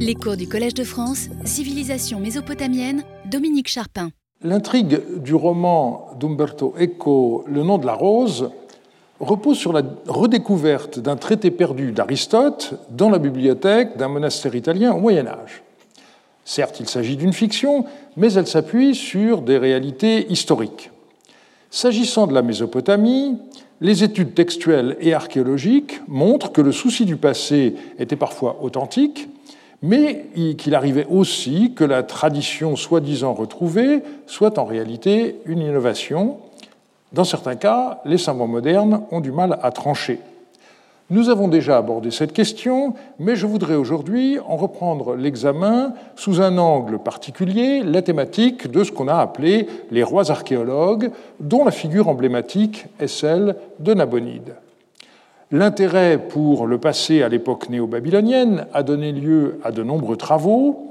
Les cours du Collège de France, Civilisation mésopotamienne, Dominique Charpin. L'intrigue du roman d'Umberto Eco, Le nom de la rose, repose sur la redécouverte d'un traité perdu d'Aristote dans la bibliothèque d'un monastère italien au Moyen Âge. Certes, il s'agit d'une fiction, mais elle s'appuie sur des réalités historiques. S'agissant de la Mésopotamie, les études textuelles et archéologiques montrent que le souci du passé était parfois authentique, mais qu'il arrivait aussi que la tradition soi-disant retrouvée soit en réalité une innovation. Dans certains cas, les savants modernes ont du mal à trancher. Nous avons déjà abordé cette question, mais je voudrais aujourd'hui en reprendre l'examen sous un angle particulier, la thématique de ce qu'on a appelé les rois archéologues, dont la figure emblématique est celle de Nabonide. L'intérêt pour le passé à l'époque néo-babylonienne a donné lieu à de nombreux travaux.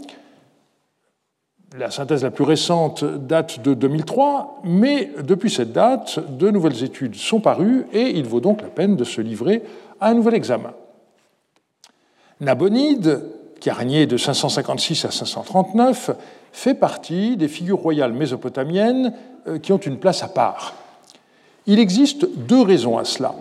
La synthèse la plus récente date de 2003, mais depuis cette date, de nouvelles études sont parues et il vaut donc la peine de se livrer à un nouvel examen. Nabonide, qui a régné de 556 à 539, fait partie des figures royales mésopotamiennes euh, qui ont une place à part. Il existe deux raisons à cela.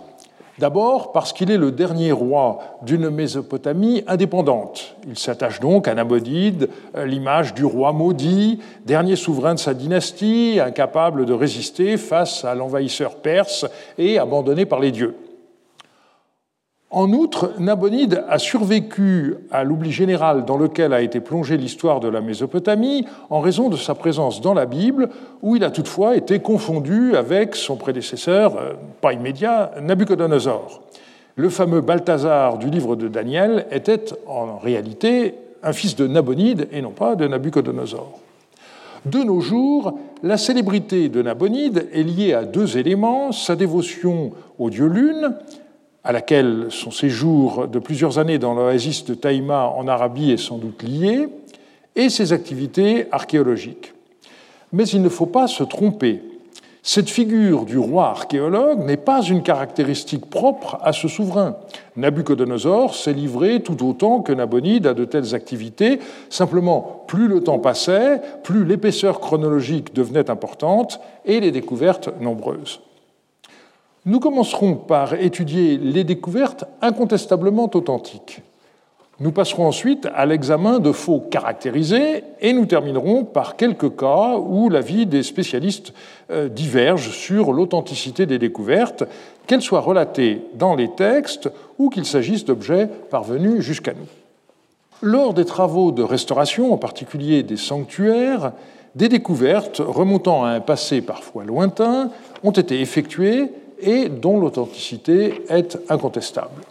D'abord parce qu'il est le dernier roi d'une Mésopotamie indépendante. Il s'attache donc à Nabonide, euh, l'image du roi maudit, dernier souverain de sa dynastie, incapable de résister face à l'envahisseur perse et abandonné par les dieux. En outre, Nabonide a survécu à l'oubli général dans lequel a été plongée l'histoire de la Mésopotamie en raison de sa présence dans la Bible, où il a toutefois été confondu avec son prédécesseur, euh, pas immédiat, Nabucodonosor. Le fameux Balthazar du livre de Daniel était en réalité un fils de Nabonide et non pas de Nabucodonosor. De nos jours, la célébrité de Nabonide est liée à deux éléments, sa dévotion au dieu Lune, à laquelle son séjour de plusieurs années dans l'oasis de Taïma en Arabie est sans doute lié, et ses activités archéologiques. Mais il ne faut pas se tromper. Cette figure du roi archéologue n'est pas une caractéristique propre à ce souverain. Nabucodonosor s'est livré tout autant que Nabonide à de telles activités. Simplement, plus le temps passait, plus l'épaisseur chronologique devenait importante et les découvertes nombreuses. Nous commencerons par étudier les découvertes incontestablement authentiques. Nous passerons ensuite à l'examen de faux caractérisés et nous terminerons par quelques cas où l'avis des spécialistes euh, diverge sur l'authenticité des découvertes, qu'elles soient relatées dans les textes ou qu'il s'agisse d'objets parvenus jusqu'à nous. Lors des travaux de restauration, en particulier des sanctuaires, des découvertes remontant à un passé parfois lointain ont été effectuées et dont l'authenticité est incontestable.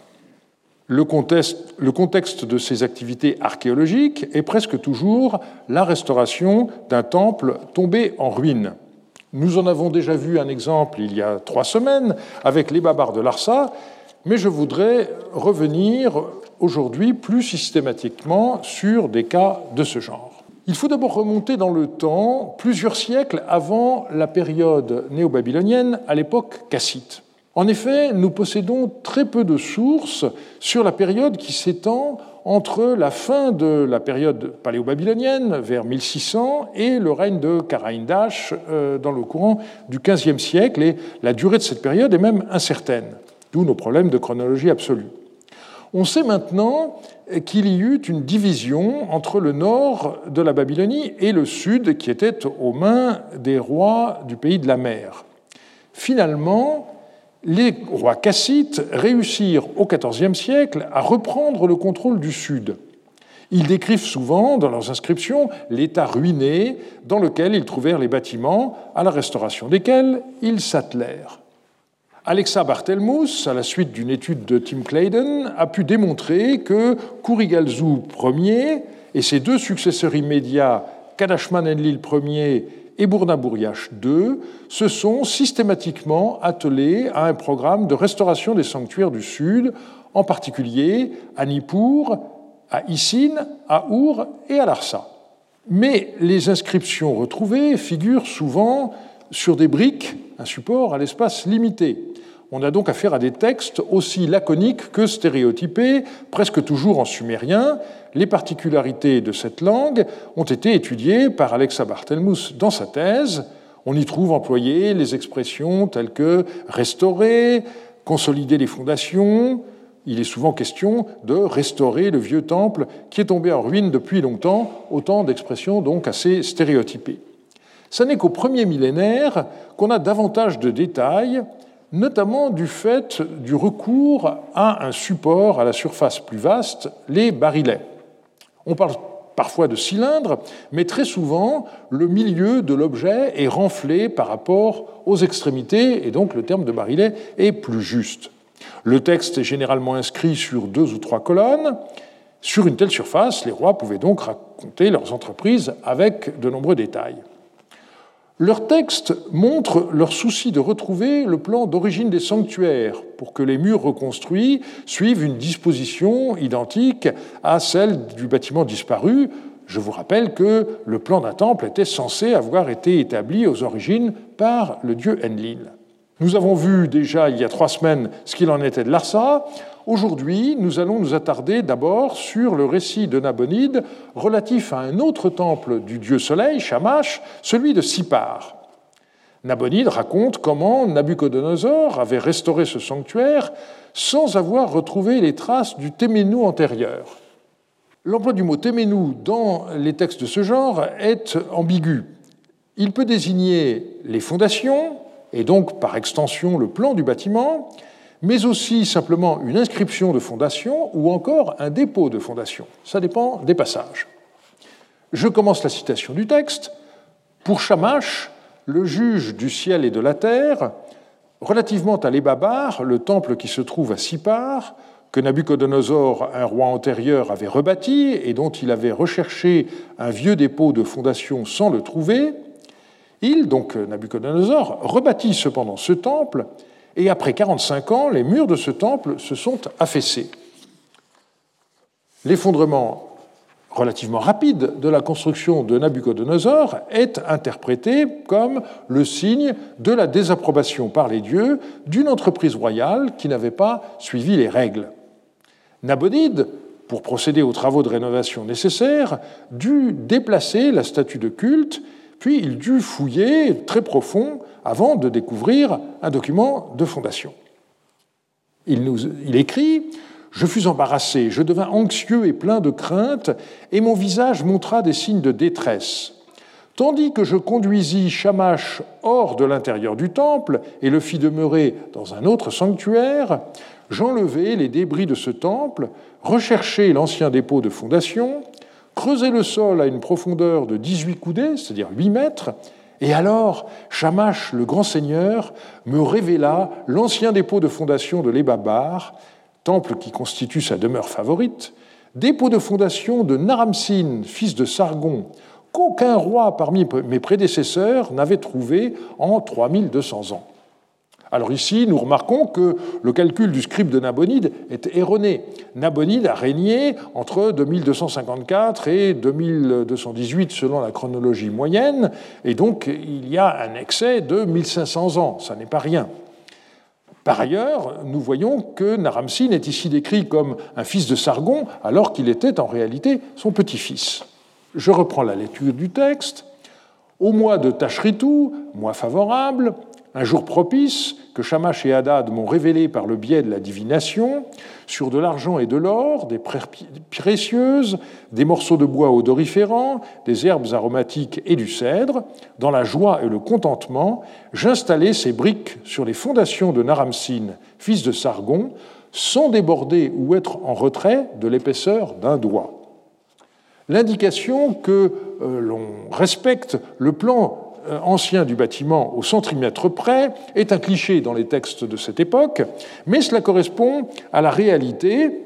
Le contexte, de ces activités archéologiques est presque toujours la restauration d'un temple tombé en ruine. Nous en avons déjà vu un exemple il y a trois semaines avec les babards de Larsa, mais je voudrais revenir aujourd'hui plus systématiquement sur des cas de ce genre. Il faut d'abord remonter dans le temps plusieurs siècles avant la période néo-babylonienne, à l'époque cassite. En effet, nous possédons très peu de sources sur la période qui s'étend entre la fin de la période paléo-babylonienne, vers 1600, et le règne de Karaïndash euh, dans le courant du XVe siècle. Et la durée de cette période est même incertaine, d'où nos problèmes de chronologie absolue. On sait maintenant qu'il y eut une division entre le nord de la Babylonie et le sud, qui était aux mains des rois du pays de la mer. Finalement, les rois cassites réussirent au XIVe siècle à reprendre le contrôle du sud. Ils décrivent souvent dans leurs inscriptions l'état ruiné dans lequel ils trouvèrent les bâtiments, à la restauration desquels ils s'attelèrent. Alexa Barthelmus, à la suite d'une étude de Tim Clayden, a pu démontrer que Kurigalzu Ier et ses deux successeurs immédiats, Kadashman Enlil Ier et Burnaburiash II, se sont systématiquement attelés à un programme de restauration des sanctuaires du Sud, en particulier à Nippur, à Isin, à Our et à Larsa. Mais les inscriptions retrouvées figurent souvent sur des briques, un support à l'espace limité. On a donc affaire à des textes aussi laconiques que stéréotypés, presque toujours en sumérien. Les particularités de cette langue ont été étudiées par Alexa Barthelmus dans sa thèse. On y trouve employées les expressions telles que restaurer, consolider les fondations. Il est souvent question de restaurer le vieux temple qui est tombé en ruine depuis longtemps, autant d'expressions donc assez stéréotypées. Ce n'est qu'au premier millénaire qu'on a davantage de détails notamment du fait du recours à un support à la surface plus vaste, les barilets. On parle parfois de cylindres, mais très souvent, le milieu de l'objet est renflé par rapport aux extrémités, et donc le terme de barillet est plus juste. Le texte est généralement inscrit sur deux ou trois colonnes. Sur une telle surface, les rois pouvaient donc raconter leurs entreprises avec de nombreux détails. Leur texte montre leur souci de retrouver le plan d'origine des sanctuaires pour que les murs reconstruits suivent une disposition identique à celle du bâtiment disparu. Je vous rappelle que le plan d'un temple était censé avoir été établi aux origines par le dieu Enlil. Nous avons vu déjà il y a trois semaines ce qu'il en était de Larsa. Aujourd'hui, nous allons nous attarder d'abord sur le récit de Nabonide relatif à un autre temple du dieu soleil, Shamash, celui de Sipar. Nabonide raconte comment Nabucodonosor avait restauré ce sanctuaire sans avoir retrouvé les traces du Téménou antérieur. L'emploi du mot Téménou dans les textes de ce genre est ambigu. Il peut désigner les fondations, et donc par extension le plan du bâtiment, mais aussi simplement une inscription de fondation ou encore un dépôt de fondation. Ça dépend des passages. Je commence la citation du texte. Pour Shamash, le juge du ciel et de la terre, relativement à l'Ebabar, le temple qui se trouve à Sipar, que Nabucodonosor, un roi antérieur, avait rebâti et dont il avait recherché un vieux dépôt de fondation sans le trouver, il, donc Nabucodonosor, rebâtit cependant ce temple et après 45 ans, les murs de ce temple se sont affaissés. L'effondrement relativement rapide de la construction de Nabucodonosor est interprété comme le signe de la désapprobation par les dieux d'une entreprise royale qui n'avait pas suivi les règles. Nabonide, pour procéder aux travaux de rénovation nécessaires, dut déplacer la statue de culte, puis il dut fouiller très profond avant de découvrir un document de fondation. Il, nous, écrit Je fus embarrassé, je devins anxieux et plein de crainte, et mon visage montra des signes de détresse. Tandis que je conduisis Shamash hors de l'intérieur du temple et le fis demeurer dans un autre sanctuaire, j'enlevai les débris de ce temple, recherchai l'ancien dépôt de fondation, creusai le sol à une profondeur de 18 coudées, c'est-à-dire 8 mètres, et alors, Shamash, le grand seigneur, me révéla l'ancien dépôt de fondation de l'Ebabar, temple qui constitue sa demeure favorite, dépôt de fondation de Naramsin, fils de Sargon, qu'aucun roi parmi mes prédécesseurs n'avait trouvé en 3200 ans. Alors ici, nous remarquons que le calcul du scribe de Nabonide est erroné. Nabonide a régné entre 2254 et 2218 selon la chronologie moyenne, et donc il y a un excès de 1500 ans, ça n'est pas rien. Par ailleurs, nous voyons que Naramsin est ici décrit comme un fils de Sargon, alors qu'il était en réalité son petit-fils. Je reprends la lecture du texte. Au mois de Tachritou, mois favorable, un jour propice que Shamash et Hadad m'ont révélé par le biais de la divination, sur de l'argent et de l'or, des précieuses, des morceaux de bois odoriférants, des herbes aromatiques et du cèdre, dans la joie et le contentement, j'installai ces briques sur les fondations de Naramsin, fils de Sargon, sans déborder ou être en retrait de l'épaisseur d'un doigt. L'indication que euh, l'on respecte le plan ancien du bâtiment au centimètre près est un cliché dans les textes de cette époque, mais cela correspond à la réalité.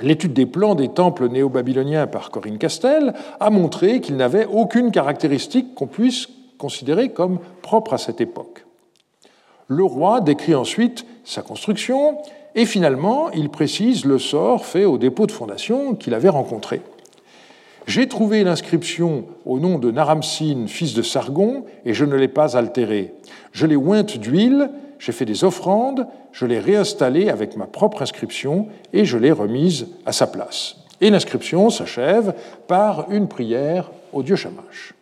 L'étude des plans des temples néo-babyloniens par Corinne Castel a montré qu'ils n'avaient aucune caractéristique qu'on puisse considérer comme propre à cette époque. Le roi décrit ensuite sa construction et finalement il précise le sort fait au dépôt de fondation qu'il avait rencontré. J'ai trouvé l'inscription au nom de Naramsin, fils de Sargon, et je ne l'ai pas altérée. Je l'ai ointe d'huile, j'ai fait des offrandes, je l'ai réinstallé avec ma propre inscription et je l'ai remise à sa place. Et l'inscription s'achève par une prière au dieu Shamash.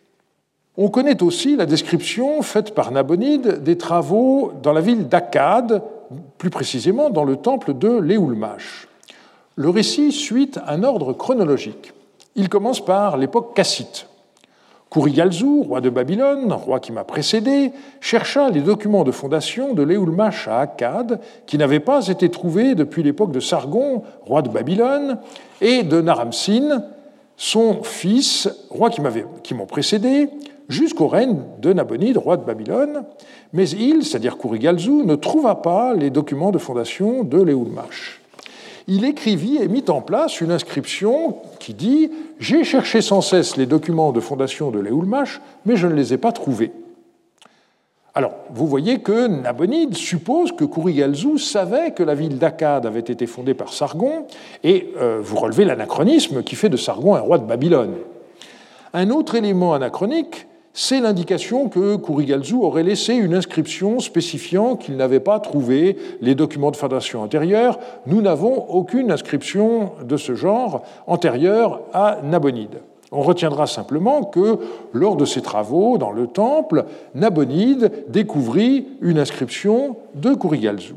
On connaît aussi la description faite par Nabonide des travaux dans la ville d'Akkad, plus précisément dans le temple de Léoulmash. Le récit suit un ordre chronologique. Il commence par l'époque cassite. Kurigalzu, roi de Babylone, roi qui m'a précédé, chercha les documents de fondation de Léoulmash à Akkad, qui n'avaient pas été trouvés depuis l'époque de Sargon, roi de Babylone, et de Naramsin, son fils, roi qui m'ont précédé, jusqu'au règne de Nabonide, roi de Babylone. Mais il, c'est-à-dire Kurigalzu, ne trouva pas les documents de fondation de Léoulmash il écrivit et mit en place une inscription qui dit J'ai cherché sans cesse les documents de fondation de Léoulmash, mais je ne les ai pas trouvés. Alors, vous voyez que Nabonide suppose que Kurigalzu savait que la ville d'Akkad avait été fondée par Sargon, et euh, vous relevez l'anachronisme qui fait de Sargon un roi de Babylone. Un autre élément anachronique, c'est l'indication que Kurigalzu aurait laissé une inscription spécifiant qu'il n'avait pas trouvé les documents de fondation antérieurs. Nous n'avons aucune inscription de ce genre antérieure à Nabonide. On retiendra simplement que lors de ses travaux dans le temple, Nabonide découvrit une inscription de Kurigalzu.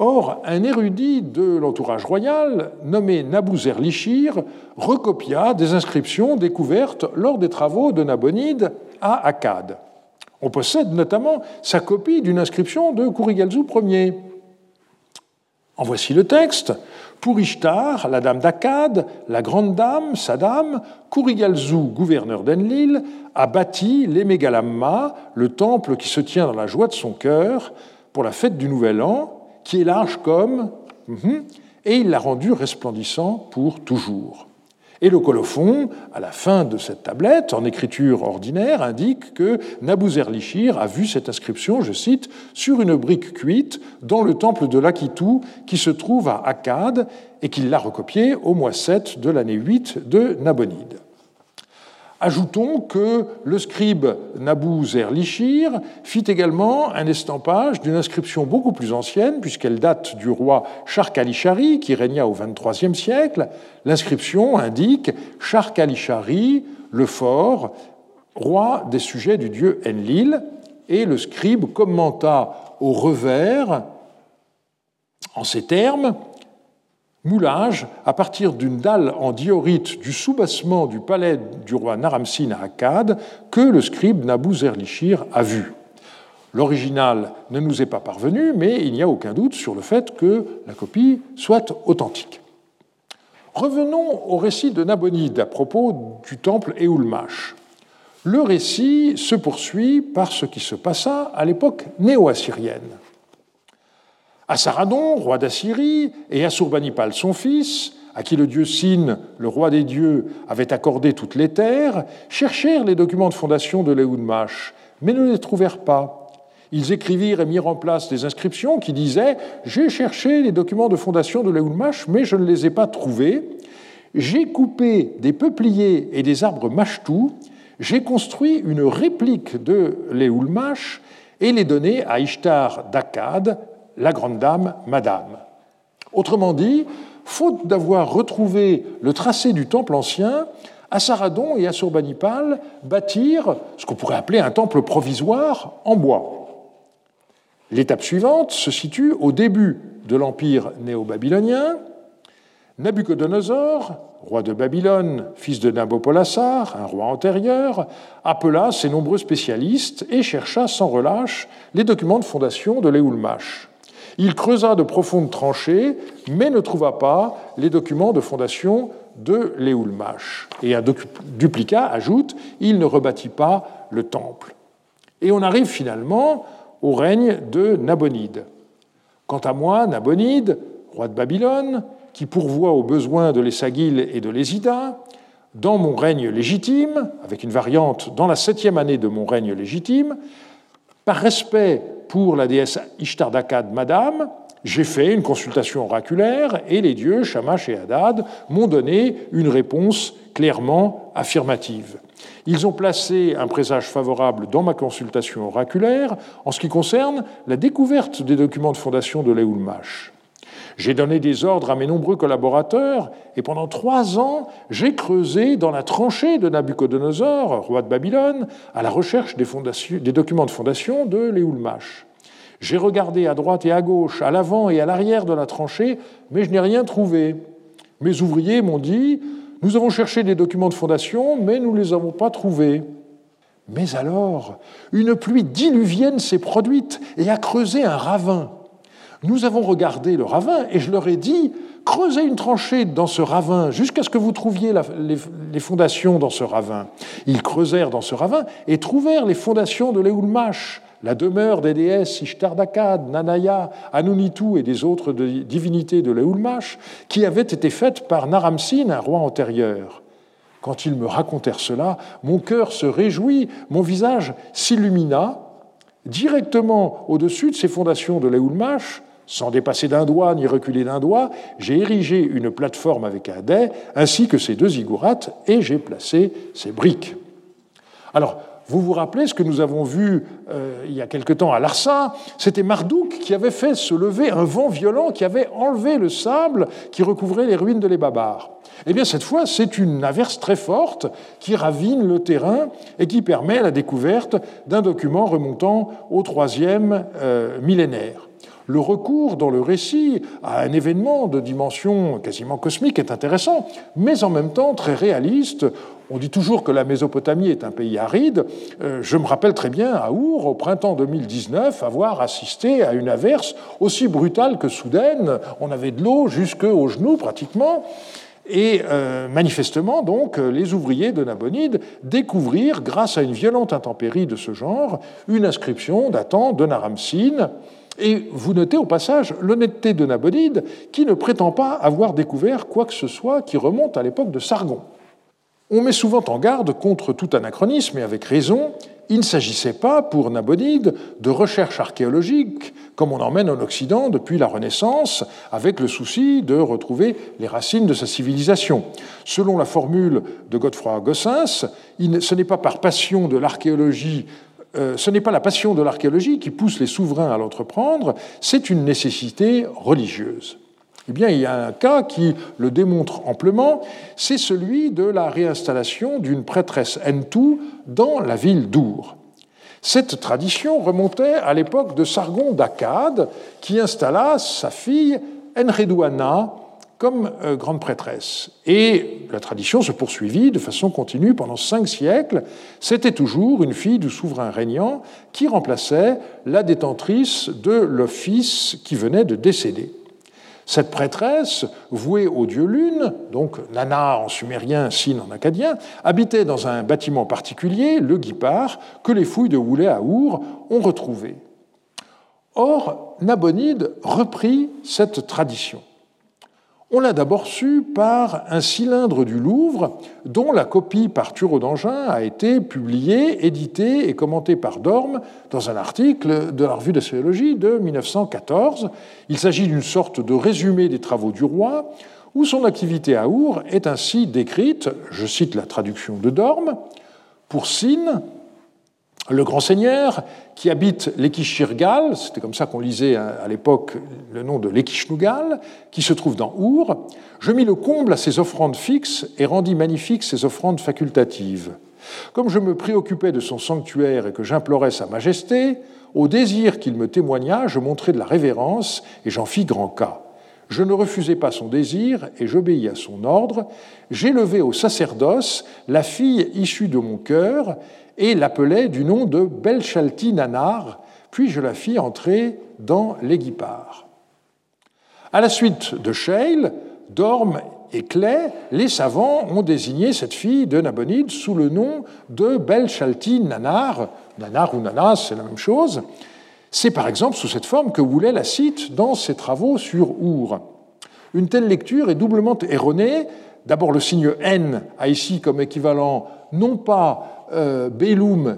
Or, un érudit de l'entourage royal, nommé Nabuzer Lichir, recopia des inscriptions découvertes lors des travaux de Nabonide à Akkad. On possède notamment sa copie d'une inscription de Kurigalzu Ier. En voici le texte. Pour Ishtar, la dame d'Akkad, la grande dame, sa dame, Kurigalzu, gouverneur d'Enlil, a bâti l'Emegalamma, le temple qui se tient dans la joie de son cœur, pour la fête du Nouvel An, qui est large comme, mhm, et il l'a rendu resplendissant pour toujours. Et le colophon, à la fin de cette tablette, en écriture ordinaire, indique que Nabuzerlichir a vu cette inscription, je cite, sur une brique cuite dans le temple de Lakitu qui se trouve à Akkad et qu'il l'a recopiée au mois 7 de l'année 8 de Nabonide. Ajoutons que le scribe Nabou Zer-Lichir fit également un estampage d'une inscription beaucoup plus ancienne, puisqu'elle date du roi Shark-Ali-Shari, qui régna au XXIIIe siècle. L'inscription indique Shark-Ali-Shari, le fort, roi des sujets du dieu Enlil, et le scribe commenta au revers, en ces termes, moulage à partir d'une dalle en diorite du soubassement du palais du roi Naramsin à Akkad que le scribe Nabu Zerlichir a vu. L'original ne nous est pas parvenu, mais il n'y a aucun doute sur le fait que la copie soit authentique. Revenons au récit de Nabonide à propos du temple Eulmash. Le récit se poursuit par ce qui se passa à l'époque néo-assyrienne. Assaradon, roi d'Assyrie, et Assurbanipal, son fils, à qui le dieu Sin, le roi des dieux, avait accordé toutes les terres, cherchèrent les documents de fondation de Léoudmash, mais ne les trouvèrent pas. Ils écrivirent et mirent en place des inscriptions qui disaient J'ai cherché les documents de fondation de Léoudmash, mais je ne les ai pas trouvés. J'ai coupé des peupliers et des arbres machtou. J'ai construit une réplique de Léoulmash et les donné à Ishtar d'Akkad, la grande dame, madame. Autrement dit, faute d'avoir retrouvé le tracé du temple ancien, Assaradon et Assurbanipal bâtirent ce qu'on pourrait appeler un temple provisoire en bois. L'étape suivante se situe au début de l'empire néo-babylonien. Nabucodonosor, roi de Babylone, fils de Nabopolassar, un roi antérieur, appela ses nombreux spécialistes et chercha sans relâche les documents de fondation de l'Eulmash. Il creusa de profondes tranchées, mais ne trouva pas les documents de fondation de Léoulmash. Et un duplicat ajoute il ne rebâtit pas le temple. Et on arrive finalement au règne de Nabonide. Quant à moi, Nabonide, roi de Babylone, qui pourvoit aux besoins de l'Essagil et de l'Ésida, dans mon règne légitime, avec une variante dans la septième année de mon règne légitime, par respect pour la déesse Ishtar d'Akkad, Madame, J'ai fait une consultation oraculaire et les dieux, Shamash et Hadad, m'ont donné une réponse clairement affirmative. Ils ont placé un présage favorable dans ma consultation oraculaire en ce qui concerne la découverte des documents de fondation de l'Eulmash. J'ai donné des ordres à mes nombreux collaborateurs et pendant trois ans, j'ai creusé dans la tranchée de Nabucodonosor, roi de Babylone, à la recherche des, des documents de fondation de l'Eulmash. J'ai regardé à droite et à gauche, à l'avant et à l'arrière de la tranchée, mais je n'ai rien trouvé. Mes ouvriers m'ont dit Nous avons cherché des documents de fondation, mais nous ne les avons pas trouvés. Mais alors, une pluie diluvienne s'est produite et a creusé un ravin. Nous avons regardé le ravin et je leur ai dit Creusez une tranchée dans ce ravin jusqu'à ce que vous trouviez les, fondations dans ce ravin. Ils creusèrent dans ce ravin et trouvèrent les fondations de l'Eulmash la demeure des déesses Ishtardakad, Nanaya, Anunitu et des autres divinités de l'Eulmash, qui avaient été faites par Naramsin, un roi antérieur. Quand ils me racontèrent cela, mon cœur se réjouit, mon visage s'illumina. Directement au-dessus de ces fondations de l'Eulmash, sans dépasser d'un doigt ni reculer d'un doigt, j'ai érigé une plateforme avec un dais, ainsi que ces deux zigourates, et j'ai placé ces briques. Alors, vous vous rappelez ce que nous avons vu euh, il y a quelque temps à Larsa? C'était Marduk qui avait fait se lever un vent violent qui avait enlevé le sable qui recouvrait les ruines de les Eh bien, cette fois, c'est une averse très forte qui ravine le terrain et qui permet la découverte d'un document remontant au troisième euh, millénaire le recours dans le récit à un événement de dimension quasiment cosmique est intéressant, mais en même temps très réaliste. On dit toujours que la Mésopotamie est un pays aride. Euh, je me rappelle très bien à Our, au printemps 2019, avoir assisté à une averse aussi brutale que soudaine. On avait de l'eau jusqu'aux genoux pratiquement. Et euh, manifestement, donc, les ouvriers de Nabonide découvrirent, grâce à une violente intempérie de ce genre, une inscription datant de Naramsin, et vous notez au passage l'honnêteté de Nabonide, qui ne prétend pas avoir découvert quoi que ce soit qui remonte à l'époque de Sargon. On met souvent en garde contre tout anachronisme, et avec raison. Il ne s'agissait pas, pour Nabonide, de recherche archéologique, comme on emmène en Occident depuis la Renaissance, avec le souci de retrouver les racines de sa civilisation. Selon la formule de Godefroy Gossens, ce n'est pas par passion de l'archéologie ce n'est pas la passion de l'archéologie qui pousse les souverains à l'entreprendre, c'est une nécessité religieuse. Eh bien, il y a un cas qui le démontre amplement, c'est celui de la réinstallation d'une prêtresse Entou dans la ville d'Our. Cette tradition remontait à l'époque de Sargon d'Akkad, qui installa sa fille Enredouana comme euh, grande prêtresse. Et la tradition se poursuivit de façon continue pendant cinq siècles. C'était toujours une fille du souverain régnant qui remplaçait la détentrice de l'office qui venait de décéder. Cette prêtresse, vouée au dieu Lune, donc Nana en sumérien, Sin en acadien, habitait dans un bâtiment particulier, le Guipar, que les fouilles de Woulet à Our ont retrouvé. Or, Nabonide reprit cette tradition. On l'a d'abord su par un cylindre du Louvre dont la copie par Thureau d'Angin a été publiée, éditée et commentée par Dorme dans un article de la revue de sociologie de 1914. Il s'agit d'une sorte de résumé des travaux du roi où son activité à Our est ainsi décrite, je cite la traduction de Dorme, pour Sin, le grand seigneur qui habite l'Ekishirgal, c'était comme ça qu'on lisait à l'époque le nom de l'Ekishnugal, qui se trouve dans Our, je mis le comble à ses offrandes fixes et rendis magnifiques ses offrandes facultatives. Comme je me préoccupais de son sanctuaire et que j'implorais sa majesté, au désir qu'il me témoigna, je montrai de la révérence et j'en fis grand cas. Je ne refusai pas son désir et j'obéis à son ordre. J'élevai au sacerdoce la fille issue de mon cœur et l'appelait du nom de Belchalti Nanar, puis je la fis entrer dans l'Éguipard. À la suite de Sheil, Dorme et Clay, les savants ont désigné cette fille de Nabonide sous le nom de Belchalti Nanar. Nanar ou Nanas, c'est la même chose. C'est par exemple sous cette forme que Woulet la cite dans ses travaux sur Our. Une telle lecture est doublement erronée. D'abord, le signe N a ici comme équivalent non pas euh,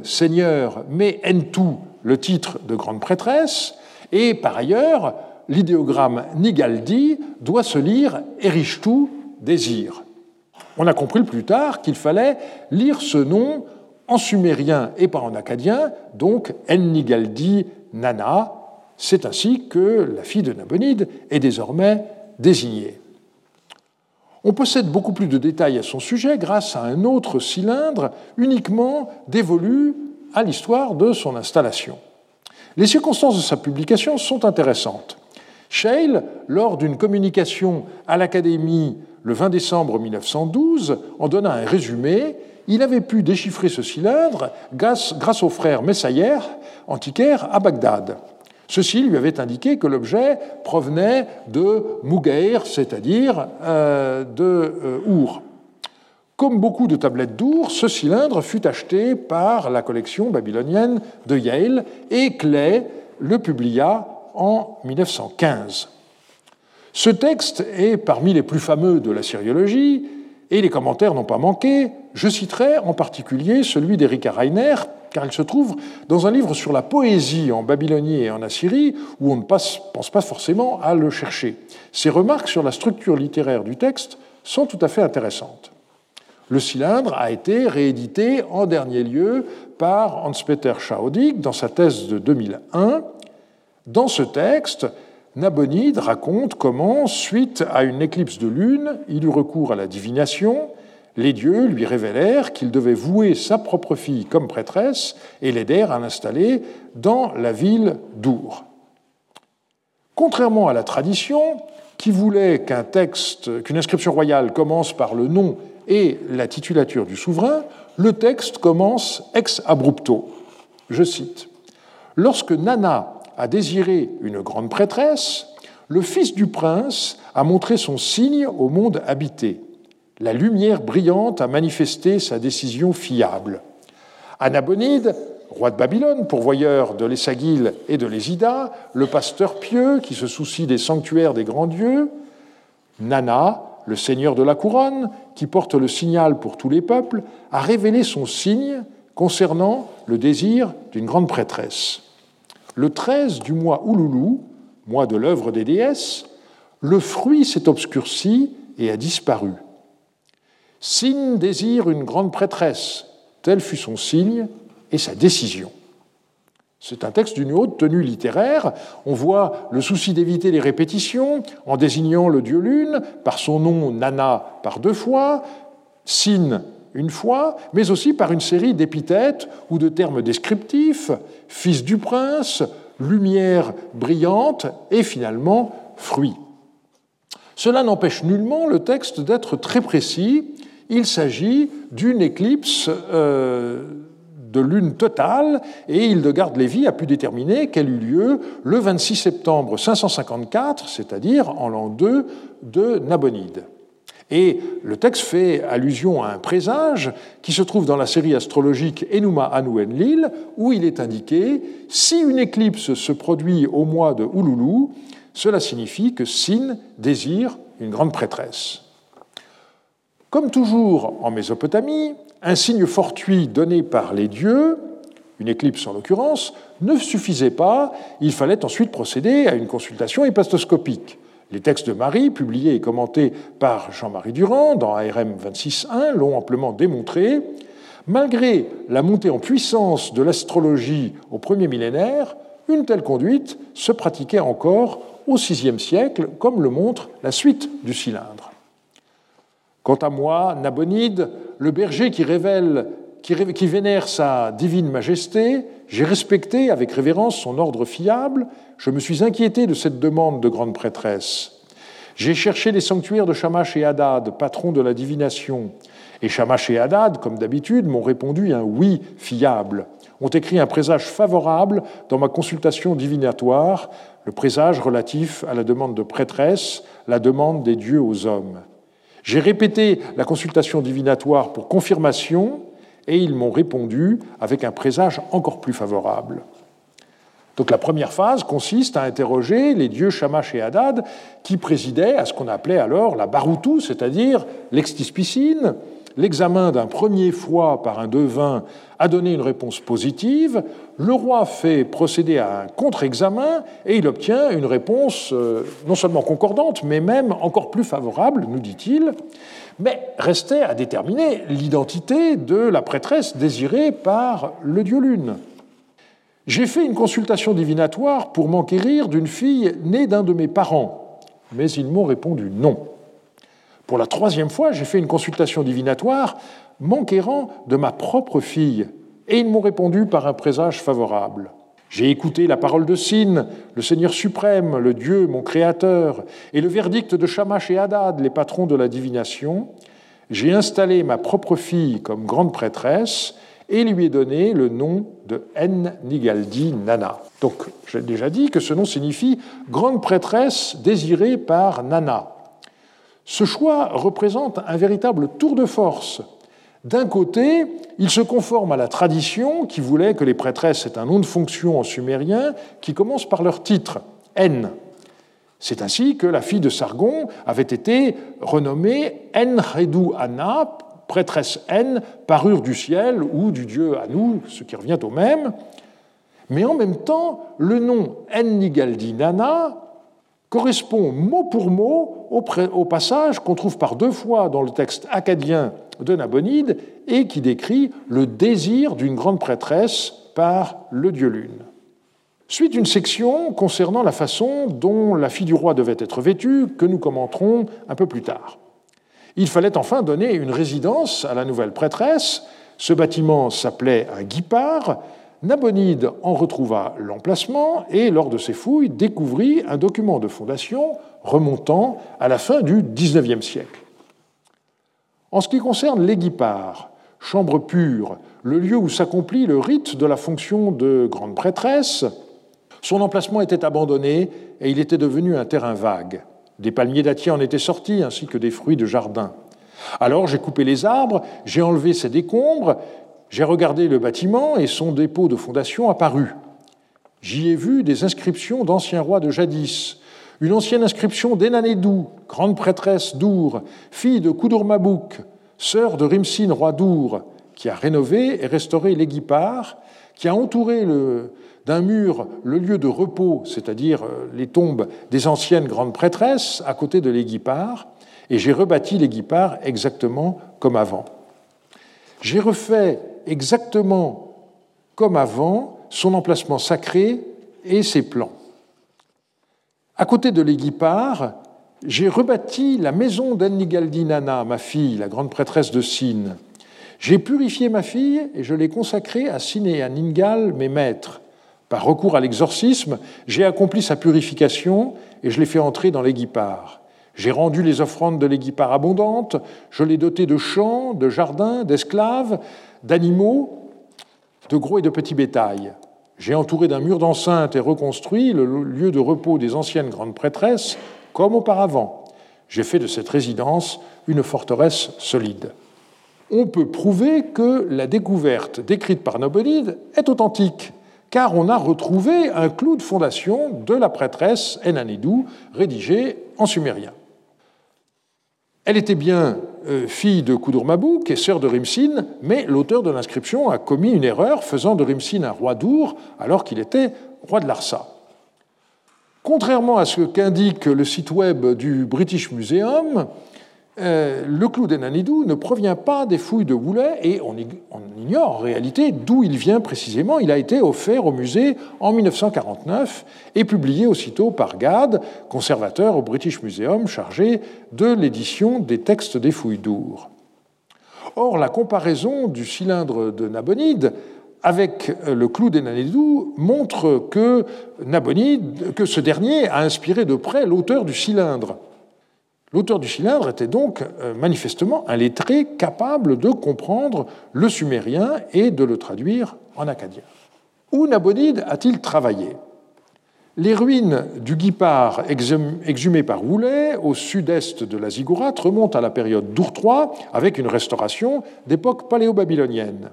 seigneur, mais Entu, le titre de grande prêtresse, et par ailleurs, l'idéogramme Nigaldi doit se lire Erishtu, désir. On a compris plus tard qu'il fallait lire ce nom en sumérien et pas en acadien, donc En-Nigaldi Nana. C'est ainsi que la fille de Nabonide est désormais désignée. On possède beaucoup plus de détails à son sujet grâce à un autre cylindre uniquement dévolu à l'histoire de son installation. Les circonstances de sa publication sont intéressantes. Scheil, lors d'une communication à l'Académie le 20 décembre 1912, en donna un résumé. Il avait pu déchiffrer ce cylindre grâce, au frère Messayer, antiquaire à Bagdad. Ceci lui avait indiqué que l'objet provenait de Mugair, c'est-à-dire euh, de euh, Our. Comme beaucoup de tablettes d'Our, ce cylindre fut acheté par la collection babylonienne de Yale et Clay le publia en 1915. Ce texte est parmi les plus fameux de la syriologie et les commentaires n'ont pas manqué. Je citerai en particulier celui d'Erika Reiner, car il se trouve dans un livre sur la poésie en Babylonie et en Assyrie, où on ne pense pas forcément à le chercher. Ses remarques sur la structure littéraire du texte sont tout à fait intéressantes. Le cylindre a été réédité en dernier lieu par Hans-Peter Schaudig dans sa thèse de 2001. Dans ce texte, Nabonide raconte comment, suite à une éclipse de lune, il eut recours à la divination, les dieux lui révélèrent qu'il devait vouer sa propre fille comme prêtresse et l'aidèrent à l'installer dans la ville d'Our. Contrairement à la tradition, qui voulait qu'un texte, qu'une inscription royale commence par le nom et la titulature du souverain, le texte commence ex abrupto. Je cite Lorsque Nana a désiré une grande prêtresse, le fils du prince a montré son signe au monde habité la lumière brillante a manifesté sa décision fiable. Anabonide, roi de Babylone, pourvoyeur de l'Essagil et de l'Ésida, le pasteur pieux qui se soucie des sanctuaires des grands dieux, Nana, le seigneur de la couronne, qui porte le signal pour tous les peuples, a révélé son signe concernant le désir d'une grande prêtresse. Le 13 du mois Ouloulou, mois de l'œuvre des déesses, le fruit s'est obscurci et a disparu. Signe désire une grande prêtresse. Tel fut son signe et sa décision. C'est un texte d'une haute tenue littéraire. On voit le souci d'éviter les répétitions en désignant le dieu lune par son nom Nana par deux fois, Sin une fois, mais aussi par une série d'épithètes ou de termes descriptifs, fils du prince, lumière brillante et finalement fruit. Cela n'empêche nullement le texte d'être très précis il s'agit d'une éclipse euh, de lune totale et Hildegarde Lévy a pu déterminer qu'elle eut lieu le 26 septembre 554, c'est-à-dire en l'an 2 de Nabonide. Et le texte fait allusion à un présage qui se trouve dans la série astrologique Enuma Anu Enlil, où il est indiqué si une éclipse se produit au mois de Ouloulou, cela signifie que Sin désire une grande prêtresse. Comme toujours en Mésopotamie, un signe fortuit donné par les dieux, une éclipse en l'occurrence, ne suffisait pas, il fallait ensuite procéder à une consultation épastoscopique. Les textes de Marie, publiés et commentés par Jean-Marie Durand dans ARM 26.1, l'ont amplement démontré. Malgré la montée en puissance de l'astrologie au premier millénaire, une telle conduite se pratiquait encore au VIe siècle, comme le montre la suite du cylindre. Quant à moi, Nabonide, le berger qui, qui, vénère sa divine majesté, j'ai respecté avec révérence son ordre fiable, je me suis inquiété de cette demande de grande prêtresse. J'ai cherché les sanctuaires de Shamash et Hadad, patrons de la divination. Et Shamash et Hadad, comme d'habitude, m'ont répondu un oui fiable, ont écrit un présage favorable dans ma consultation divinatoire, le présage relatif à la demande de prêtresse, la demande des dieux aux hommes. J'ai répété la consultation divinatoire pour confirmation et ils m'ont répondu avec un présage encore plus favorable. Donc la première phase consiste à interroger les dieux Shamash et Hadad qui présidaient à ce qu'on appelait alors la Baroutou, c'est-à-dire l'extispicine, l'examen d'un premier fois par un devin a donné une réponse positive, le roi fait procéder à un contre-examen et il obtient une réponse euh, non seulement concordante, mais même encore plus favorable, nous dit-il. Mais restait à déterminer l'identité de la prêtresse désirée par le dieu lune. J'ai fait une consultation divinatoire pour m'enquérir d'une fille née d'un de mes parents, mais ils m'ont répondu non. Pour la troisième fois, j'ai fait une consultation divinatoire m'enquérant de ma propre fille, et ils m'ont répondu par un présage favorable. J'ai écouté la parole de Sin, le Seigneur suprême, le Dieu, mon Créateur, et le verdict de Shamash et Hadad, les patrons de la divination. J'ai installé ma propre fille comme grande prêtresse, et lui ai donné le nom de En-Nigaldi Nana. Donc, j'ai déjà dit que ce nom signifie grande prêtresse désirée par Nana. Ce choix représente un véritable tour de force. D'un côté, il se conforme à la tradition qui voulait que les prêtresses aient un nom de fonction en sumérien qui commence par leur titre, En. C'est ainsi que la fille de Sargon avait été renommée Enredou Anna, prêtresse N, parure du ciel ou du dieu Anu, ce qui revient au même. Mais en même temps, le nom Nana correspond mot pour mot au, passage qu'on trouve par deux fois dans le texte acadien de Nabonide et qui décrit le désir d'une grande prêtresse par le dieu lune. Suite une section concernant la façon dont la fille du roi devait être vêtue, que nous commenterons un peu plus tard. Il fallait enfin donner une résidence à la nouvelle prêtresse. Ce bâtiment s'appelait un guipard. Nabonide en retrouva l'emplacement et, lors de ses fouilles, découvrit un document de fondation remontant à la fin du XIXe siècle. En ce qui concerne les guipards, chambre pure, le lieu où s'accomplit le rite de la fonction de grande prêtresse, son emplacement était abandonné et il était devenu un terrain vague. Des palmiers dattiers en étaient sortis, ainsi que des fruits de jardin. Alors j'ai coupé les arbres, j'ai enlevé ces décombres, j'ai regardé le bâtiment et son dépôt de fondation apparut. J'y ai vu des inscriptions d'anciens rois de jadis, une ancienne inscription d'Enanédou, grande prêtresse d'Our, fille de Koudourmabouk, sœur de Rimsin, roi d'Our, qui a rénové et restauré l'Éguipar, qui a entouré d'un mur le lieu de repos, c'est-à-dire euh, les tombes des anciennes grandes prêtresses, à côté de l'Éguipard, et j'ai rebâti l'Éguipard exactement comme avant. J'ai refait exactement comme avant son emplacement sacré et ses plans. À côté de l'Éguipard, j'ai rebâti la maison d'Annigaldinana, ma fille, la grande prêtresse de Sine. J'ai purifié ma fille et je l'ai consacrée à Sine et à Ningal, mes maîtres. Par recours à l'exorcisme, j'ai accompli sa purification et je l'ai fait entrer dans l'Éguipard. J'ai rendu les offrandes de l'Éguipard abondantes, je l'ai doté de champs, de jardins, d'esclaves, d'animaux, de gros et de petits bétails. J'ai entouré d'un mur d'enceinte et reconstruit le lieu de repos des anciennes grandes prêtresses, comme auparavant. J'ai fait de cette résidence une forteresse solide. On peut prouver que la découverte décrite par Nabonide est authentique car on a retrouvé un clou de fondation de la prêtresse Enanidou, rédigé en sumérien. Elle était bien euh, fille de Koudourmabouk et sœur de Rimsin, mais l'auteur de l'inscription a commis une erreur faisant de Rimsin un roi d'Our alors qu'il était roi de Larsa. Contrairement à ce qu'indique le site web du British Museum, le clou d'Enanidou ne provient pas des fouilles de Woulet et on, ignore en réalité d'où il vient précisément. Il a été offert au musée en 1949 et publié aussitôt par Gad, conservateur au British Museum chargé de l'édition des textes des fouilles d'Our. Or, la comparaison du cylindre de Nabonide avec le clou d'Enanidou montre que Nabonide, que ce dernier a inspiré de près l'auteur du cylindre. L'auteur du cylindre était donc euh, manifestement un lettré capable de comprendre le sumérien et de le traduire en acadien. Où Nabonide a-t-il travaillé? Les ruines du Guipard exhumées par Woulet au sud-est de la Ziggurat remontent à la période d'Our III avec une restauration d'époque paléo-babylonienne.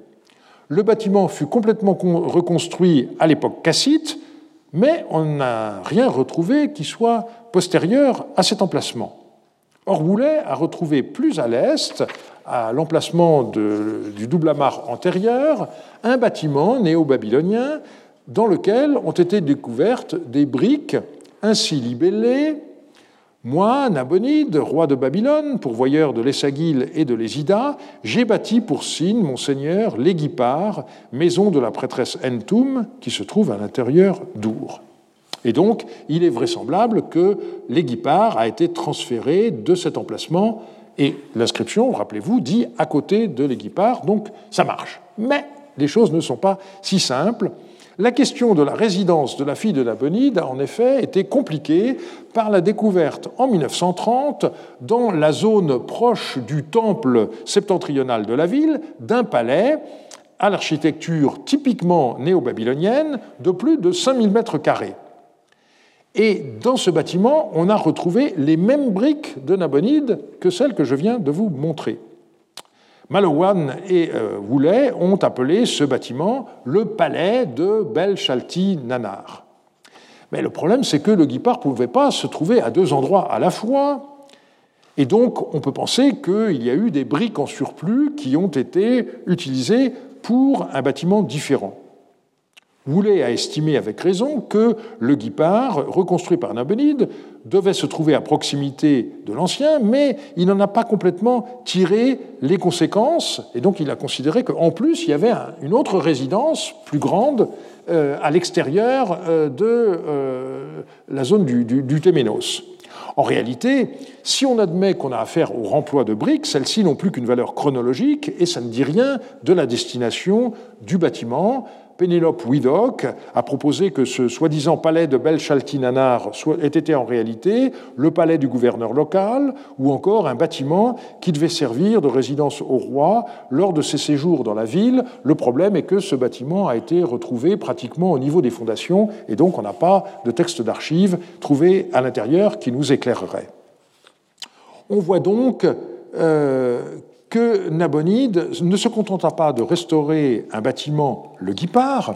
Le bâtiment fut complètement reconstruit à l'époque cassite, mais on n'a rien retrouvé qui soit postérieur à cet emplacement. Or, a retrouvé plus à l'est, à l'emplacement du double amarre antérieur, un bâtiment néo-babylonien dans lequel ont été découvertes des briques ainsi libellées moi, Nabonide, roi de Babylone, pourvoyeur de l'Essagil et de l'Ésida, j'ai bâti pour Sin, mon seigneur, maison de la prêtresse Entum, qui se trouve à l'intérieur d'Our. Et donc, il est vraisemblable que l'Égipar a été transféré de cet emplacement, et l'inscription, rappelez-vous, dit à côté de l'Égipar, donc ça marche. Mais les choses ne sont pas si simples. La question de la résidence de la fille de Nabonide a en effet été compliquée par la découverte en 1930, dans la zone proche du temple septentrional de la ville, d'un palais à l'architecture typiquement néo-babylonienne de plus de 5000 mètres carrés. Et dans ce bâtiment, on a retrouvé les mêmes briques de Nabonide que celles que je viens de vous montrer. Malowan et euh, Woolley ont appelé ce bâtiment le palais de Bel-Shalti Nanar. Mais le problème, c'est que le guipard ne pouvait pas se trouver à deux endroits à la fois. Et donc, on peut penser qu'il y a eu des briques en surplus qui ont été utilisées pour un bâtiment différent. Woolley a estimé avec raison que le guipard, reconstruit par Nabonide, devait se trouver à proximité de l'ancien, mais il n'en a pas complètement tiré les conséquences, et donc il a considéré qu'en plus, il y avait une autre résidence plus grande euh, à l'extérieur euh, de euh, la zone du, du, Téménos. En réalité, si on admet qu'on a affaire au remploi de briques, celles-ci n'ont plus qu'une valeur chronologique et ça ne dit rien de la destination du bâtiment. Pénélope Widok a proposé que ce soi-disant palais de Belchaltinanar ait été en réalité le palais du gouverneur local ou encore un bâtiment qui devait servir de résidence au roi lors de ses séjours dans la ville. Le problème est que ce bâtiment a été retrouvé pratiquement au niveau des fondations et donc on n'a pas de texte d'archives trouvé à l'intérieur qui nous éclairerait. On voit donc euh, que Nabonide ne se contenta pas de restaurer un bâtiment, le guipard,